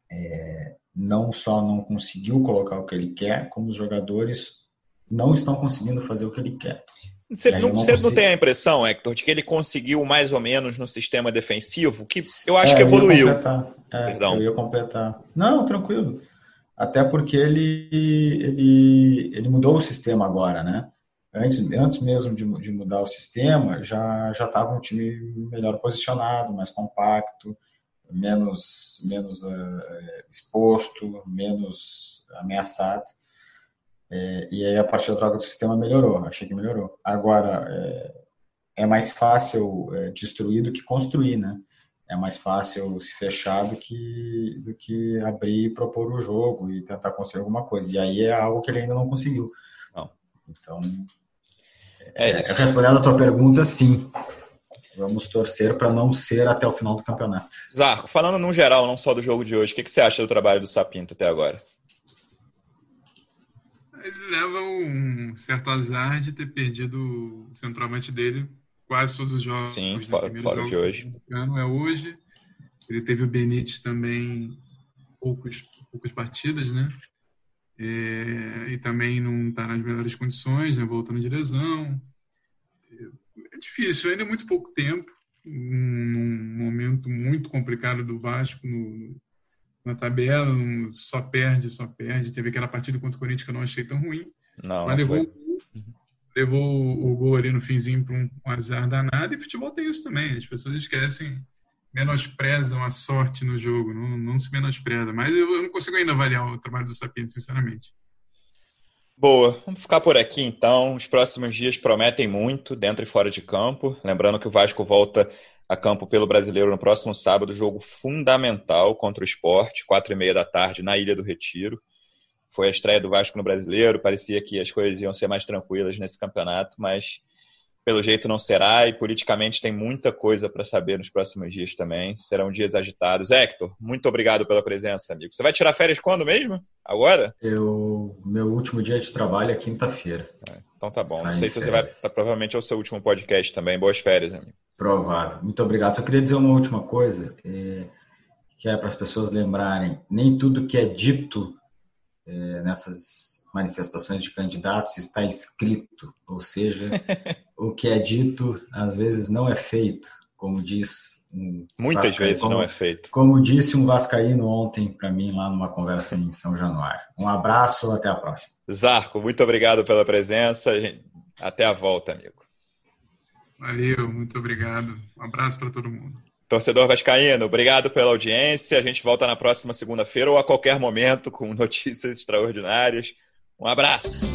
é, não só não conseguiu colocar o que ele quer, como os jogadores não estão conseguindo fazer o que ele quer. Você, não, não, você não, tem a impressão, Hector, de que ele conseguiu mais ou menos no sistema defensivo, que eu acho é, que evoluiu. Eu ia, é, Perdão. eu ia completar. Não, tranquilo até porque ele, ele, ele mudou o sistema agora, né? Antes, antes mesmo de, de mudar o sistema, já já estava um time melhor posicionado, mais compacto, menos menos uh, exposto, menos ameaçado. É, e aí a partir da troca do sistema melhorou, achei que melhorou. Agora é, é mais fácil é, destruir do que construir, né? É mais fácil se fechar do que, do que abrir e propor o jogo e tentar construir alguma coisa. E aí é algo que ele ainda não conseguiu. Não. Então, é, é respondendo a tua pergunta, sim. Vamos torcer para não ser até o final do campeonato. Zarco, falando no geral, não só do jogo de hoje, o que, que você acha do trabalho do Sapinto até agora? Ele leva um certo azar de ter perdido o centroavante dele quase todos os jogos. Sim, né? fora, fora de hoje. Ano é hoje. Ele teve o Benítez também poucos, poucas partidas, né? É, e também não está nas melhores condições, né? voltando de lesão. É, é difícil, ainda é muito pouco tempo, num momento muito complicado do Vasco no, na tabela, só perde, só perde. Teve aquela partida contra o Corinthians que eu não achei tão ruim. Não, mas não levou, levou o gol ali no finzinho para um, um azar danado. E futebol tem isso também. As pessoas esquecem, menosprezam a sorte no jogo. Não, não se menospreza. Mas eu, eu não consigo ainda avaliar o trabalho do Sapinto, sinceramente. Boa, vamos ficar por aqui então. Os próximos dias prometem muito, dentro e fora de campo. Lembrando que o Vasco volta a campo pelo Brasileiro no próximo sábado, jogo fundamental contra o esporte, quatro e meia da tarde, na Ilha do Retiro. Foi a estreia do Vasco no Brasileiro, parecia que as coisas iam ser mais tranquilas nesse campeonato, mas pelo jeito não será e politicamente tem muita coisa para saber nos próximos dias também. Serão dias agitados. Hector, muito obrigado pela presença, amigo. Você vai tirar férias quando mesmo? Agora? Eu, meu último dia de trabalho é quinta-feira. É, então tá bom. Sai não sei se você vai. Tá, provavelmente é o seu último podcast também. Boas férias, amigo. Provável. Muito obrigado. Só queria dizer uma última coisa, é, que é para as pessoas lembrarem: nem tudo que é dito é, nessas manifestações de candidatos está escrito, ou seja, [laughs] o que é dito às vezes não é feito, como diz um Muitas vezes como, não é feito. Como disse um vascaíno ontem para mim lá numa conversa em São Januário. Um abraço, até a próxima. Zarco, muito obrigado pela presença. Até a volta, amigo. Valeu, muito obrigado. Um abraço para todo mundo. Torcedor Vascaíno, obrigado pela audiência. A gente volta na próxima segunda-feira ou a qualquer momento com [laughs] notícias extraordinárias. Um abraço.